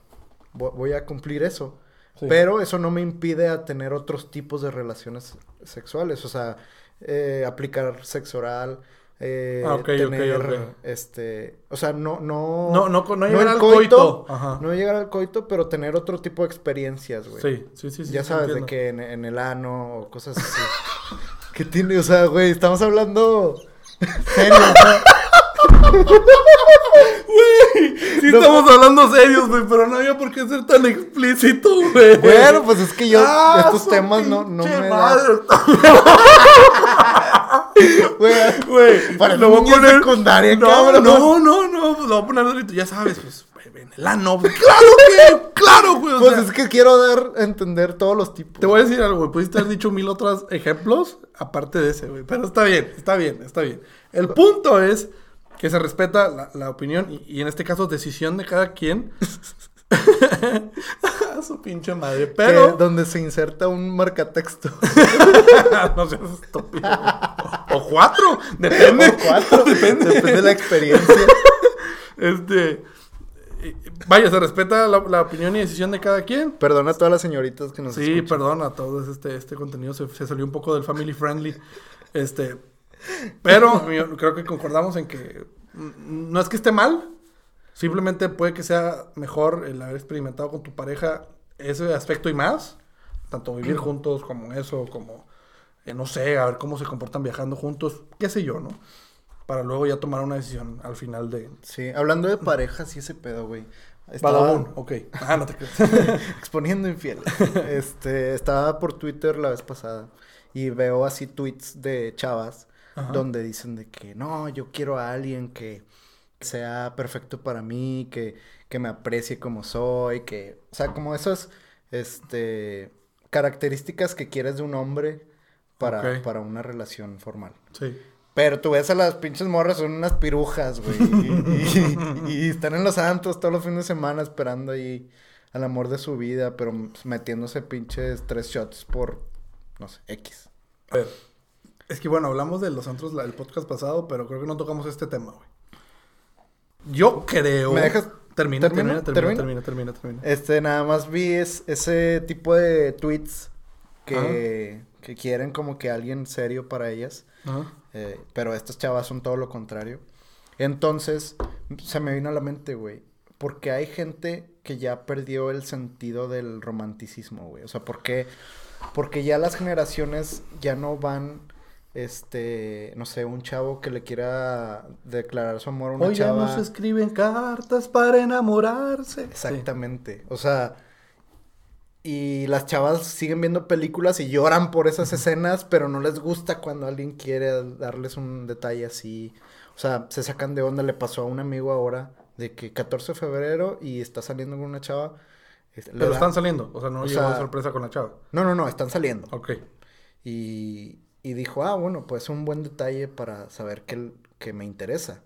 voy a cumplir eso. Sí. Pero eso no me impide a tener otros tipos de relaciones sexuales, o sea, eh, aplicar sexo oral, eh, Ah, ok, ok, tener, ok. este, o sea, no, no, No, no, no llegar al coito. Ajá. no llegar al coito, pero tener otro tipo de experiencias, güey. Sí, sí, sí. sí, ya sí, sabes, entiendo. de que en, en el ano o cosas así. ¿Qué tiene? O sea, güey, estamos hablando serio, ¿no? Sí, No, estamos hablando serios, güey, pero no había por qué ser tan explícito, güey. Bueno, pues es que yo Ah, estos temas no, no me madre. Güey, Güey, Para lo voy a poner. secundaria, no, cabrón. no, no, no, pues lo voy a poner ahorita. Ya sabes, pues, en el ano. Claro que, claro, güey. Pues sea, es que quiero dar a entender todos los tipos. Te voy a decir algo, güey. Pudiste haber dicho mil otros ejemplos aparte de ese, güey. Pero está bien, está bien, está bien. El punto es que se respeta la, la opinión y, y en este caso decisión de cada quien. Su pinche madre. Que- Pero. donde se inserta un marcatexto. no seas estúpido. O cuatro. Depende. O cuatro. Depende. Depende de la experiencia. Este. Vaya, se respeta la, la opinión y decisión de cada quien. Perdona a todas las señoritas que nos Sí, escuchan. perdón a todos. Este, este contenido se, se salió un poco del family friendly. Este. Pero creo que concordamos en que no es que esté mal. Simplemente puede que sea mejor el haber experimentado con tu pareja ese aspecto y más. Tanto vivir juntos como eso, como, eh, no sé, a ver cómo se comportan viajando juntos, qué sé yo, ¿no? Para luego ya tomar una decisión al final de... Sí, hablando de parejas y ese pedo, güey. Estaba Badabun, ok. Ah, no te crees. exponiendo infiel. Este, estaba por Twitter la vez pasada y veo así tweets de chavas Ajá. donde dicen de que no, yo quiero a alguien que sea perfecto para mí, que, que me aprecie como soy, que, o sea, como esas, este, características que quieres de un hombre para, para una relación formal. Sí. Pero tú ves a las pinches morras, son unas pirujas, güey. Y, y- y están en los santos todos los fines de semana esperando ahí al amor de su vida, pero metiéndose pinches tres shots por, no sé, X. A ver, es que bueno, hablamos de los antros la- el podcast pasado, pero creo que no tocamos este tema, güey. Yo creo. ¿Me dejas- Termina, termina, termina, termina, termina, termina. Este, nada más vi es- ese tipo de tweets que, que quieren como que alguien serio para ellas. Eh, pero estas chavas son todo lo contrario. Entonces, se me vino a la mente, güey. Porque hay gente que ya perdió el sentido del romanticismo, güey. O sea, ¿por qué? Porque ya las generaciones ya no van, este, no sé, un chavo que le quiera declarar su amor a una Hoy ya chava. no se escriben cartas para enamorarse. Exactamente. O sea, y las chavas siguen viendo películas y lloran por esas escenas, pero no les gusta cuando alguien quiere darles un detalle así. O sea, se sacan de onda. Le pasó a un amigo ahora de que 14 de febrero y está saliendo con una chava. Pero da- están saliendo, o sea, no O llegó sea- sorpresa con la chava. No, no, no, están saliendo. Ok. Y, y dijo, ah, bueno, pues un buen detalle para saber que, que me interesa.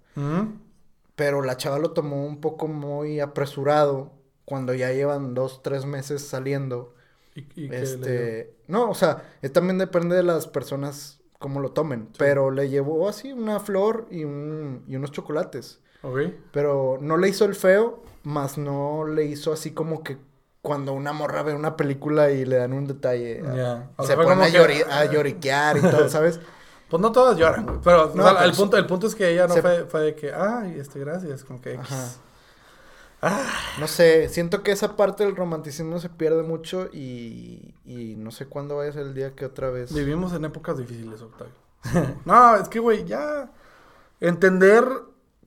Pero la chava lo tomó un poco muy apresurado cuando ya llevan dos, tres meses saliendo. ¿Y, y qué le dio? Este, no, o sea, también depende de las personas cómo lo tomen. Pero le llevó así una flor y, un, y unos chocolates. Ok. Pero no le hizo el feo, más no le hizo así como que cuando una morra ve una película y le dan un detalle. ah. O Se sea, pone a, que- llori- a lloriquear y todo, ¿sabes? Pues no todas lloran, güey. Pero, o No, sea, pero el, punto, el punto es que ella no se- fue, fue de que, ay, este, gracias, como que X. Ajá. No sé, siento que esa parte del romanticismo se pierde mucho y, y no sé cuándo vaya a ser el día que otra vez. Vivimos en épocas difíciles, Octavio. no, es que, güey, ya entender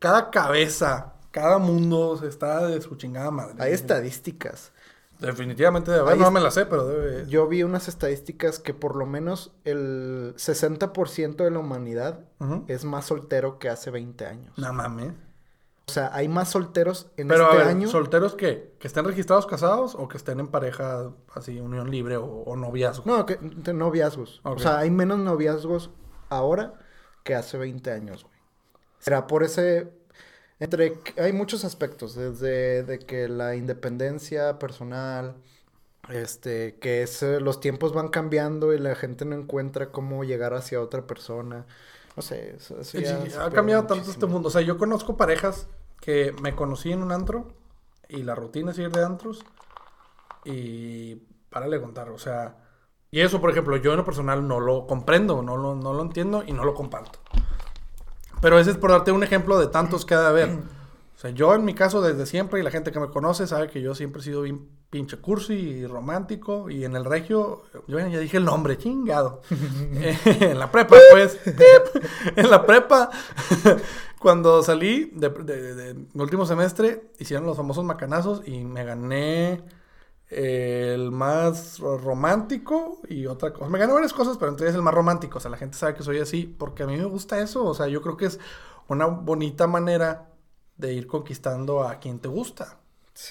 cada cabeza, cada mundo está de su chingada madre. Hay estadísticas. Definitivamente debe haber, Hay no me la sé, pero debe... Yo vi unas estadísticas que por lo menos el 60% de la humanidad es más soltero que hace 20 años. No mames. O sea, hay más solteros en Pero este a ver, año. ¿solteros qué? ¿Que estén registrados casados o que estén en pareja, así, unión libre o, o noviazgo? No, que de noviazgos. O sea, hay menos noviazgos ahora que hace 20 años, güey. Será por ese... Entre... Hay muchos aspectos, desde de que la independencia personal, este, que es, eh, los tiempos van cambiando y la gente no encuentra cómo llegar hacia otra persona. No sé, eso, eso ya sí, ha cambiado tanto este mundo. O sea, yo conozco parejas que me conocí en un antro y la rutina es ir de antros y párale contar. O sea, y eso, por ejemplo, yo en lo personal no lo comprendo, no lo, no lo entiendo y no lo comparto. Pero ese es por darte un ejemplo de tantos que ha de haber. O sea, yo en mi caso desde siempre y la gente que me conoce sabe que yo siempre he sido bien pinche cursi y romántico y en el regio, yo ya dije el nombre, chingado. en la prepa, pues, en la prepa, cuando salí de, de, de, mi último semestre, hicieron los famosos macanazos y me gané el más romántico y otra cosa. Me gané varias cosas, pero ellas el más romántico. O sea, la gente sabe que soy así porque a mí me gusta eso. O sea, yo creo que es una bonita manera de ir conquistando a quien te gusta.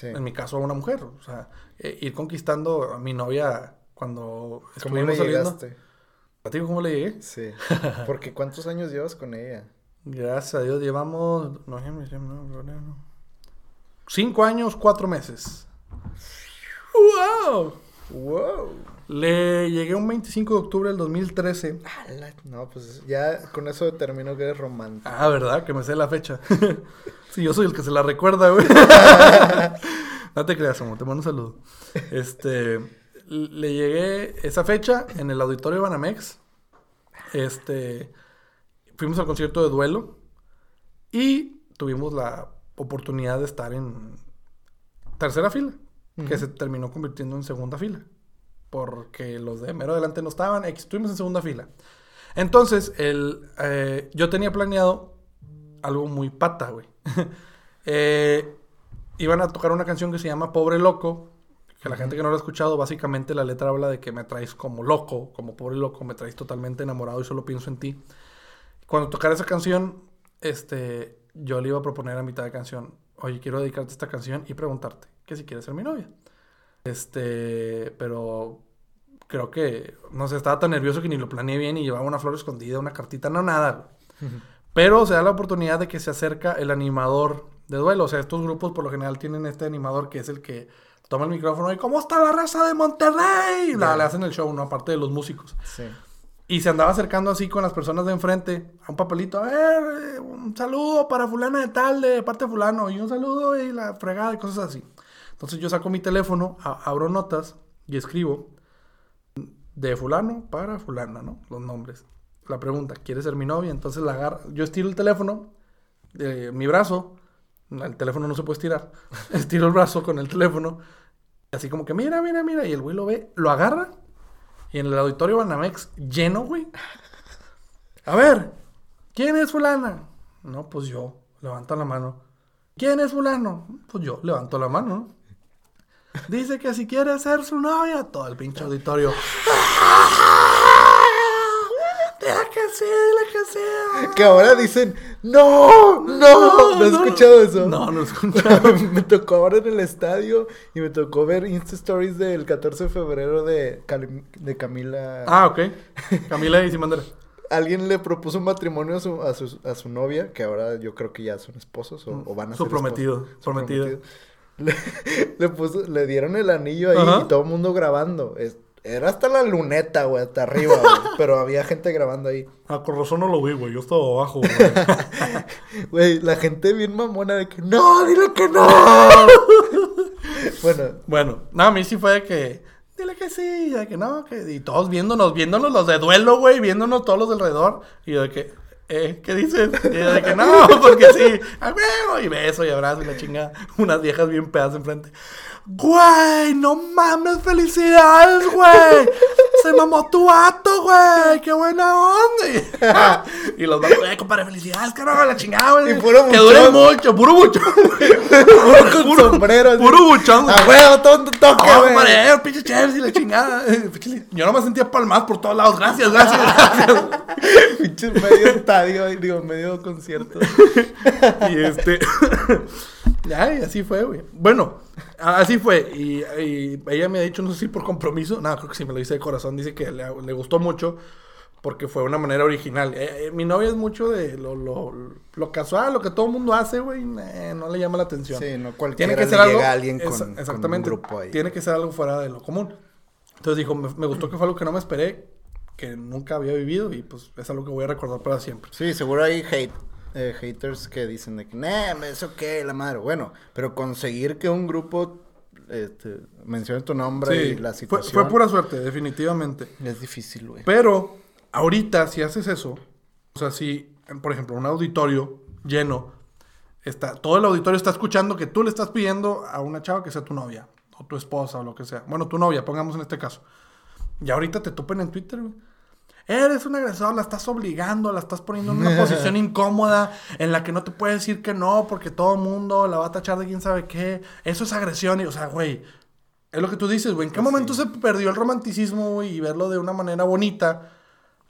En mi caso, a una mujer. O sea, eh, ir conquistando a mi novia cuando ¿Cómo le llegaste? ¿A ti cómo le llegué? Sí. Porque ¿cuántos años llevas con ella? Gracias a Dios, llevamos... Cinco años, cuatro meses. ¡Wow! ¡Wow! Le llegué un 25 de octubre del 2013. No, pues ya con eso determino que eres romántico. Ah, ¿verdad? Que me sé la fecha. sí, yo soy el que se la recuerda, güey. no te creas, amor, te mando un saludo. Este, le llegué esa fecha en el auditorio Banamex. Este, fuimos al concierto de duelo y tuvimos la oportunidad de estar en tercera fila que se terminó convirtiendo en segunda fila. Porque los de mero adelante no estaban, estuvimos en segunda fila. Entonces, el, eh, yo tenía planeado algo muy pata, güey. Eh, iban a tocar una canción que se llama Pobre Loco. Que la gente que no lo ha escuchado, básicamente la letra habla de que me traes como loco, como pobre loco, me traes totalmente enamorado y solo pienso en ti. Cuando tocara esa canción, este, yo le iba a proponer a mitad de canción, oye, quiero dedicarte esta canción y preguntarte, que si quieres ser mi novia. Este, pero creo que, no sé, estaba tan nervioso que ni lo planeé bien y llevaba una flor escondida, una cartita, no nada. Pero se da la oportunidad de que se acerca el animador de duelo. O sea, estos grupos por lo general tienen este animador que es el que toma el micrófono y ¿cómo está la raza de Monterrey? Le hacen el show, ¿no? Aparte de los músicos. Sí. Y se andaba acercando así con las personas de enfrente a un papelito. A ver, eh, un saludo para fulana de tal, de parte de fulano. Y un saludo y la fregada y cosas así. Entonces yo saco mi teléfono, abro notas y escribo de fulano para fulana, ¿no? Los nombres. La pregunta, ¿quieres ser mi novia? Entonces la agarro, yo estiro el teléfono, de mi brazo, el teléfono no se puede estirar, estiro el brazo con el teléfono, así como que mira, mira, mira, y el güey lo ve, lo agarra, y en el auditorio Banamex lleno, güey. A ver, ¿quién es fulana? No, pues yo, levanto la mano. ¿Quién es fulano? Pues yo, levanto la mano, ¿no? Dice que si quiere ser su novia, todo el pinche auditorio. Deja que sí, dile que sí. Que ahora dicen, no, no, no, he escuchado eso. No, no he escuchado. me tocó ahora en el estadio y me tocó ver Insta Stories del 14 de febrero de, de Camila. Ah, ok. Camila y Simandera. Alguien le propuso un matrimonio a su, a su, a su novia, que ahora yo creo que ya son esposos o, van a su ser prometido, esposos, su prometido. Le, le, puso, le dieron el anillo ahí y todo el mundo grabando. era hasta la luneta, güey, hasta arriba, güey. pero había gente grabando ahí. Ah, con razón no lo vi, güey. Yo estaba abajo, güey. Güey, la gente bien mamona de que no, dile que no. bueno. Bueno, no, a mí sí fue de que. Dile que sí, de que no, que. Y todos viéndonos, viéndonos los de duelo, güey, viéndonos todos los de alrededor. Y de que eh, ¿qué dices? Y de que no, porque sí, a huevo, y beso y abrazo y la chinga, unas viejas bien pedas enfrente. Güey, no mames, felicidades, güey. Se mamó tu vato, güey. Qué buena onda. Y, los vatos, eh, compadre, felicidades, carajo, la chingada, güey. Y puro Que dure mucho, puro buchón. puro puro, sombrero. Puro buchón. A huevo, tonto, toque, güey. compadre, eh, pinche Chelsea, la chingada. Yo no me sentía palmas por todos lados. Gracias, gracias, gracias. Pinche medio estadio, digo, medio concierto. y este. Ay, así fue, güey. Bueno, así fue. Y, ella me ha dicho, no sé si por compromiso, no, creo que sí me lo dice de corazón, dice que le, gustó mucho porque fue una manera original. Eh, eh, mi novia es mucho de lo, lo, lo casual, lo que todo el mundo hace, güey, no le llama la atención. Sí, no cualquiera tiene que ser algo, alguien con, exactamente, un grupo ahí. Tiene que ser algo fuera de lo común. Entonces dijo, me, me, gustó que fue algo que no me esperé, que nunca había vivido y pues es algo que voy a recordar para siempre. Sí, seguro hay hate eh, haters que dicen de que, nah, eso qué, la madre. Bueno, pero conseguir que un grupo este, mencione tu nombre y la situación. Fue, pura suerte, definitivamente. Es difícil, güey. Pero, ahorita, si haces eso, o sea, si por ejemplo, un auditorio lleno, está, todo el auditorio está escuchando que tú le estás pidiendo a una chava que sea tu novia, o tu esposa, o lo que sea. Bueno, tu novia, pongamos en este caso. Y ahorita te topen en Twitter, güey. Eres un agresor, la estás obligando, la estás poniendo en una posición incómoda en la que no te puede decir que no porque todo el mundo la va a tachar de quién sabe qué. Eso es agresión y, o sea, güey, es lo que tú dices, güey. ¿En qué Pues momento se perdió el romanticismo, güey, y verlo de una manera bonita?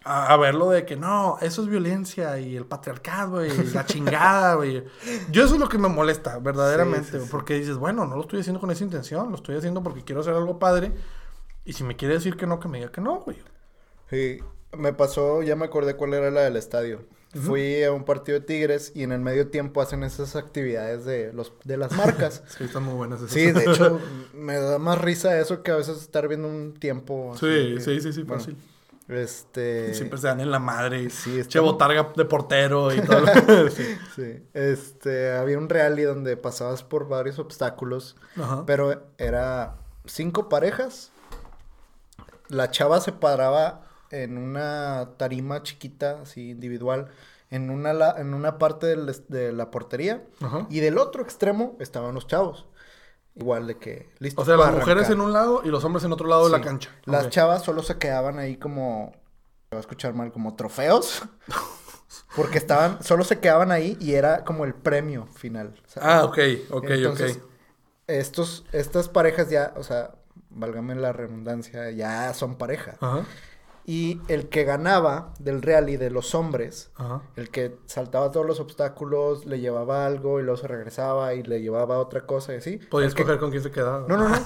A, a verlo de que no, eso es violencia y el patriarcado y la chingada, güey. Yo eso es lo que me molesta, verdaderamente, Sí, sí. porque dices, bueno, no lo estoy haciendo con esa intención, lo estoy haciendo porque quiero hacer algo padre. Y si me quiere decir que no, que me diga que no, güey. Sí, me pasó, ya me acordé cuál era la del estadio. Fui a un partido de Tigres y en el medio tiempo hacen esas actividades de los de las marcas. Sí, están muy buenas esas. Sí, de hecho, me da más risa eso que a veces estar viendo un tiempo. así Sí, que- sí, sí, sí, bueno, fácil. Este. Siempre se dan en la madre. y Sí, está Che botarga de portero y todo. lo- sí. Sí. Este, había un rally donde pasabas por varios obstáculos, Ajá. pero era cinco parejas. La chava se paraba en una tarima chiquita, así individual, en una, la- en una parte del de la portería. Ajá. Y del otro extremo estaban los chavos. Igual de que, listo. O sea, las mujeres en un lado y los hombres en otro lado de la cancha. Las chavas solo se quedaban ahí como, me va a escuchar mal, como trofeos. Porque estaban, solo se quedaban ahí y era como el premio final. ¿sabes? Ah, ok, ok, Entonces, ok. Estos, estas parejas ya, o sea, válgame la redundancia, ya son pareja. Ajá, Y el que ganaba del rally de los hombres, ajá. el que saltaba todos los obstáculos, le llevaba algo y luego se regresaba y le llevaba otra cosa y así. Podías que- escoger con quién se quedaba. No, no, no.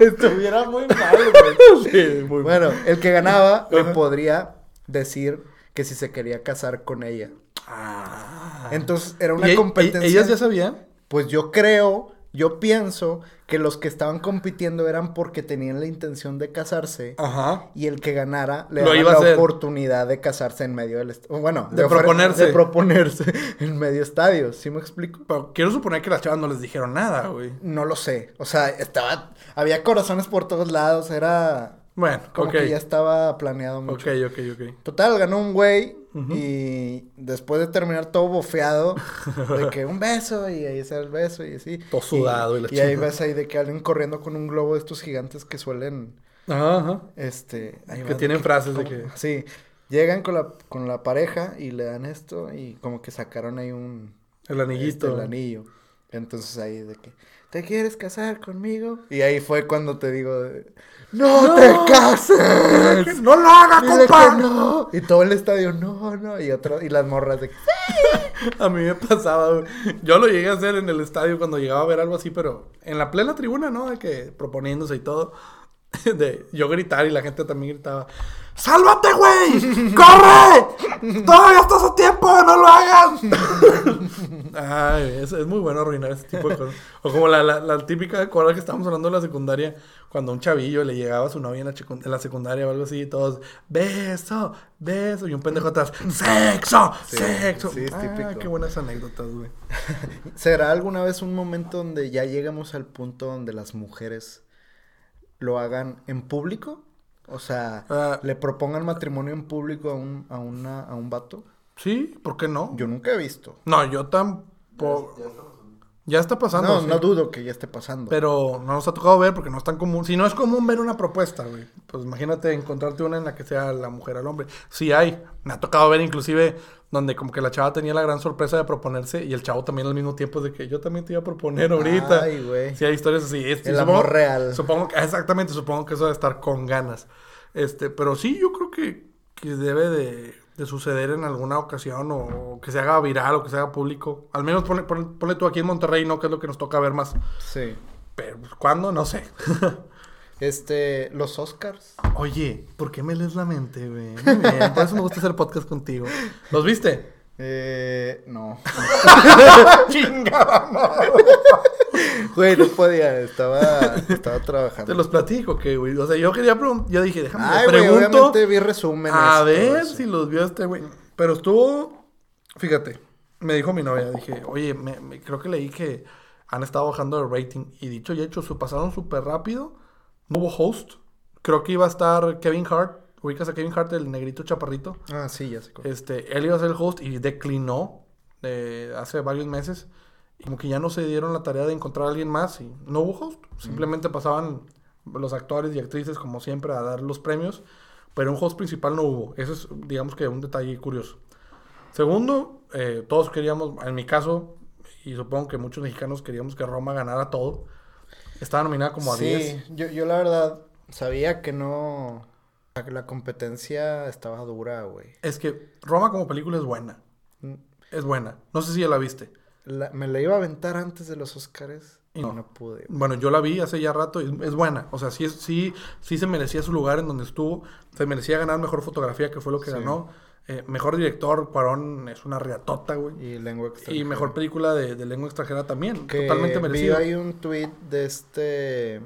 Estuviera muy mal, güey. Sí, muy Bueno, el que ganaba le podría decir que si se quería casar con ella. Ah. Entonces era una ¿Y e- competencia. ¿Ellas ya sabían? Pues yo creo, yo pienso que los que estaban compitiendo eran porque tenían la intención de casarse. Ajá. Y el que ganara le daba la oportunidad de casarse en medio del estadio. Bueno, De proponerse. De proponerse en medio estadio. ¿Sí me explico? Pero quiero suponer que las chavas no les dijeron nada, güey. No lo sé. O sea, estaba. Había corazones por todos lados. Era. Bueno, Como que ya estaba planeado mucho. Ok, ok, ok. Total, ganó un güey. Y después de terminar todo bofeado, de que un beso y ahí está el beso y así. Todo sudado y la Y ahí ves ahí de que alguien corriendo con un globo de estos gigantes que suelen, Ajá, ajá. este... ahí Que tienen de frases de que- Sí, llegan con la, con la pareja y le dan esto y como que sacaron ahí un... El anillito. este, el anillo. Entonces ahí de que, ¿te quieres casar conmigo? Y ahí fue cuando te digo, ¡No, te cases! ¡No lo haga, Dile que compa! no. Y todo el estadio, no, no. Y otro, y las morras de que, A mí me pasaba, güey. Yo lo llegué a hacer en el estadio cuando llegaba a ver algo así, pero en la plena tribuna, ¿no? De que proponiéndose y todo. De yo gritar y la gente también gritaba: ¡Sálvate, güey! ¡Corre! ¡Todavía estás a tiempo! ¡No lo hagas! Ay, es, es muy bueno arruinar ese tipo de cosas. O como la, la, la típica cosa que estábamos hablando de la secundaria, cuando a un chavillo le llegaba a su novia en la, en secundaria o algo así, y todos, beso, beso, y un pendejo atrás, sexo, Sí, sexo. sí, es Ah, típico. qué buenas anécdotas, güey. ¿Será alguna vez un momento donde ya llegamos al punto donde las mujeres lo hagan en público? O sea, Ah. le propongan matrimonio en público a un, a una, a un vato. Sí, ¿por qué no? Yo nunca he visto. No, yo tampoco. Ya está pasando. No, sí. no dudo que ya esté pasando. Pero no nos ha tocado ver porque no es tan común. Si no es común ver una propuesta, güey. Pues imagínate encontrarte una en la que sea la mujer al hombre. Sí hay. Me ha tocado ver inclusive donde como que la chava tenía la gran sorpresa de proponerse y el chavo también al mismo tiempo de que yo también te iba a proponer ahorita. Ay, güey. Sí hay historias así. Este, El supongo- amor real. Supongo que, exactamente, supongo que eso debe estar con ganas. Este, pero sí, yo creo que, que debe de, de suceder en alguna ocasión o, o que se haga viral o que se haga público. Al menos ponle, ponle- ponle tú aquí en Monterrey, ¿no? Que es lo que nos toca ver más. Sí. Pero, pues, ¿cuándo? No sé. Este, los Oscars. Oye, ¿por qué me lees la mente, güey? Muy bien, por eso me gusta hacer podcast contigo. ¿Los viste? Eh, no. Chingada madre. Güey, no podía, estaba, estaba trabajando. Te los platico, ¿qué, güey? O sea, yo quería preguntar, yo dije, déjame, Ay, güey, pregunto. obviamente vi resúmenes. A ver eso. si los vio este güey. Pero estuvo, fíjate, me dijo mi novia, dije, oye, me, me- creo que leí que han estado bajando el rating. Y dicho y hecho, su pasaron súper rápido. No hubo host. Creo que iba a estar Kevin Hart, ubicas a Kevin Hart, el negrito chaparrito. Ah, sí, ya sé. cómo. Este, él iba a ser el host y declinó eh, hace varios meses. Y como que ya no se dieron la tarea de encontrar a alguien más y no hubo host. Simplemente pasaban los actores y actrices como siempre a dar los premios, pero un host principal no hubo. Eso es, digamos que un detalle curioso. Segundo, eh, todos queríamos, en mi caso, y supongo que muchos mexicanos queríamos que Roma ganara todo. Estaba nominada como a 10. Sí, yo, yo la verdad sabía que no... la competencia estaba dura, güey. Es que Roma como película es buena. Mm, Es buena. No sé si ya la viste. la- me la iba a aventar antes de los Oscars y no, no. pude. Bueno, yo la vi hace ya rato y es buena. O sea, sí, sí, sí se merecía su lugar en donde estuvo. Se merecía ganar mejor fotografía, que fue lo que Sí. ganó. Eh, mejor director, Cuarón es una riatota, güey. Y lengua Y extranjera. mejor película de, de lengua extranjera también. Que Totalmente vi merecido. ahí un tweet de este...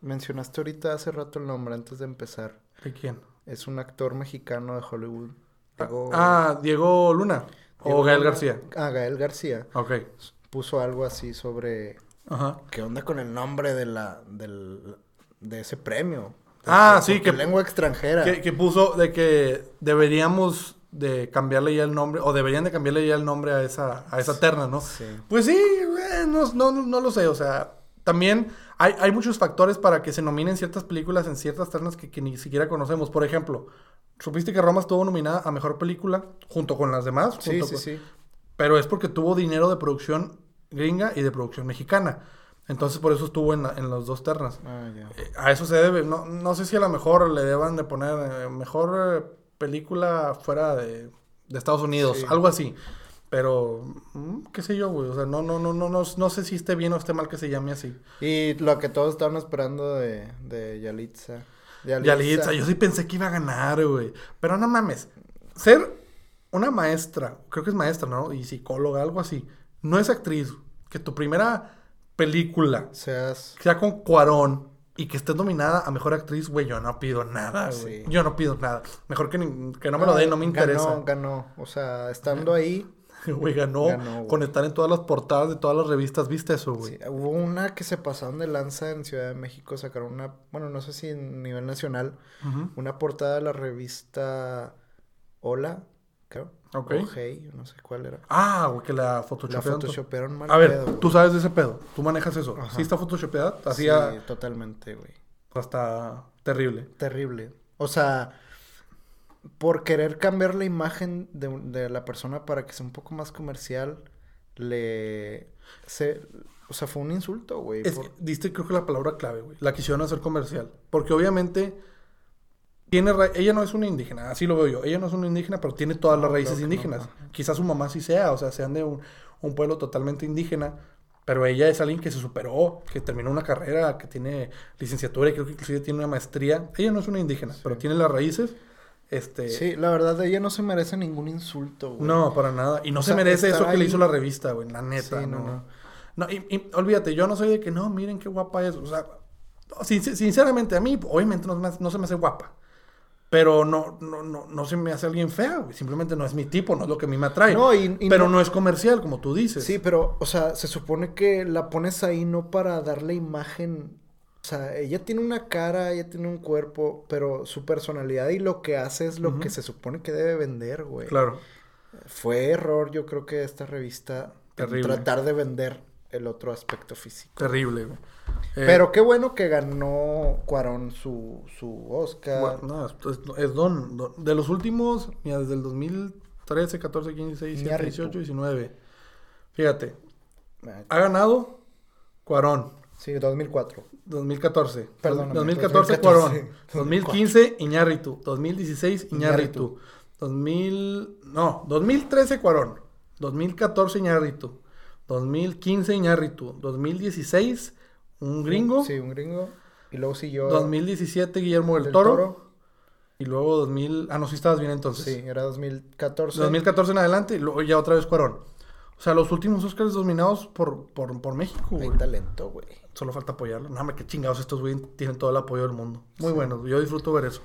Mencionaste ahorita hace rato el nombre antes de empezar. ¿De quién? Es un actor mexicano de Hollywood. Diego- Ah, Diego Luna. Diego o Gael Luna. García. Ah, Gael García. Ok. Puso algo así sobre... Ajá. ¿Qué onda con el nombre de la... Del, de ese premio? Ah, sí, que- lengua extranjera. Que, que puso de que deberíamos de cambiarle ya el nombre, o deberían de cambiarle ya el nombre a esa, a esa terna, ¿no? Sí. Pues sí, eh, no, no, no lo sé, o sea, también hay, hay muchos factores para que se nominen ciertas películas en ciertas ternas que, que ni siquiera conocemos. Por ejemplo, ¿supiste que Roma estuvo nominada a Mejor Película junto con las demás? Sí, Junto sí, con- sí. Pero es porque tuvo dinero de producción gringa y de producción mexicana. Entonces por eso estuvo en, la- en las dos ternas. Ah. Eh, A eso se debe. No, no sé si a lo mejor le deban de poner eh, mejor película fuera de, de Estados Unidos, Sí. algo así. Pero, mm, qué sé yo, güey. O sea, no, no, no, no, no, no sé si esté bien o esté mal que se llame así. Y lo que todos estaban esperando de, de Yalitza. Yalitza, yo sí pensé que iba a ganar, güey. Pero no mames. Ser una maestra, creo que es maestra, ¿no? Y psicóloga, algo así. No es actriz. Que tu primera película Seas... sea con Cuarón y que esté nominada a mejor actriz, güey, yo no pido nada, güey. Sí. Yo no pido nada. Mejor que, ni- que no me lo den, no me interesa. Ganó, ganó. O sea, estando ahí... Güey, ganó, Ganó, con estar en todas las portadas de todas las revistas. ¿Viste eso, güey? sí, hubo una que se pasaron de lanza en Ciudad de México. Sacaron una... Bueno, no sé si en nivel nacional. Una portada de la revista... Hola, creo. Ok. O Hey, no sé cuál era. Ah, güey, que la La photoshopearon. to- photoshopearon mal A ver, pedo, tú sabes de ese pedo. Tú manejas eso. Ajá. ¿Sí está photoshopeada? Así Sí, totalmente, güey. hasta terrible. Terrible. O sea, por querer cambiar la imagen de, la persona para que sea un poco más comercial, le... Se, o sea, fue un insulto, güey. Por- diste creo que la palabra clave, güey. La quisieron hacer comercial. Porque obviamente tiene ra- ella no es una indígena, así lo veo yo. Ella no es una indígena, pero tiene todas No, las raíces no, indígenas. ajá. Quizás su mamá sí sea, o sea, sean de un, un pueblo totalmente indígena. Pero ella es alguien que se superó, que terminó una carrera, que tiene licenciatura y creo que inclusive tiene una maestría. Ella no es una indígena, pero tiene las raíces. Este, Sí, la verdad, ella no se merece ningún insulto, güey. no, para nada. Y no O se sea, merece eso que le hizo la revista, güey. La neta, Sí, no. no, No, no. y, y olvídate, yo no soy de que no, miren qué guapa es. O sea, sin- sinceramente, a mí, obviamente, no, no se me hace guapa. Pero no, no, no, no se me hace alguien fea, güey. Simplemente no es mi tipo, no es lo que a mí me atrae. No, y- y pero no- no... es comercial, como tú dices. Sí, pero, o sea, se supone que la pones ahí no para darle imagen. O sea, ella tiene una cara, ella tiene un cuerpo, pero su personalidad y lo que hace es lo que se supone que debe vender, güey. Claro. Fue error, yo creo que esta revista Terrible. tratar de vender el otro aspecto físico. Terrible, güey. Eh, Pero qué bueno que ganó Cuarón su, su Oscar. bueno, no, es, don, don- De los últimos, mira, desde el 2013, 14, 15, 16, 17, Iñárritu. 18, 19. Fíjate, Ah, ha ganado Cuarón. Sí, 2004. 2014. Perdóname, 2014, 2014, Cuarón. 2015, Iñárritu. 2016, Iñárritu. 2000... No, 2013, Cuarón. 2014, Iñárritu. 2015, Iñárritu. 2016, un gringo. Sí, un gringo. Y luego siguió 2017, Guillermo del, del Toro. Y luego 2000... Ah, no, sí estabas bien entonces. Sí, era 2014. 2014 en adelante y luego ya otra vez Cuarón. O sea, los últimos Oscars dominados por, por, por México, Hay güey. talento, güey. Solo falta apoyarlo. No, hombre, qué chingados estos güey tienen todo el apoyo del mundo. Muy Sí. bueno, yo disfruto ver eso.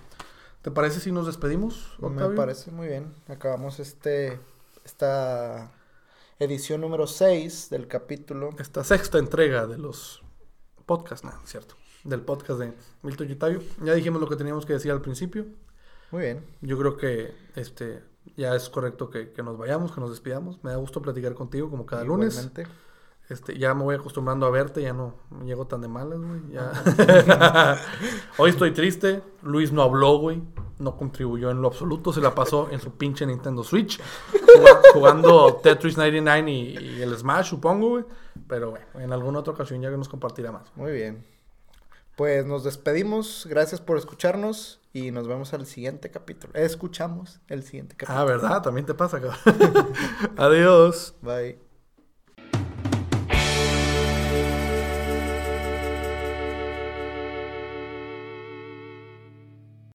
¿Te parece si nos despedimos, Me Octavio? parece muy bien. Acabamos este esta edición número 6 del capítulo. Esta sexta entrega de los podcasts, no, es cierto. Del podcast de Milton y Octavio. Ya dijimos lo que teníamos que decir al principio. Muy bien. Yo creo que este ya es correcto que, que nos vayamos, que nos despidamos. Me da gusto platicar contigo como cada lunes. Este, ya me voy acostumbrando a verte, ya no llego tan de malas, güey. Ya. Hoy estoy triste. Luis no habló, güey. No contribuyó en lo absoluto. Se la pasó en su pinche Nintendo Switch. juga- Jugando Tetris 99 y, y el Smash, supongo, güey. Pero, güey, en alguna otra ocasión ya que nos compartirá más. Muy bien. Pues nos despedimos. Gracias por escucharnos y nos vemos al siguiente capítulo. Escuchamos el siguiente capítulo. Ah, ¿verdad? También te pasa, cabrón. Adiós. Bye.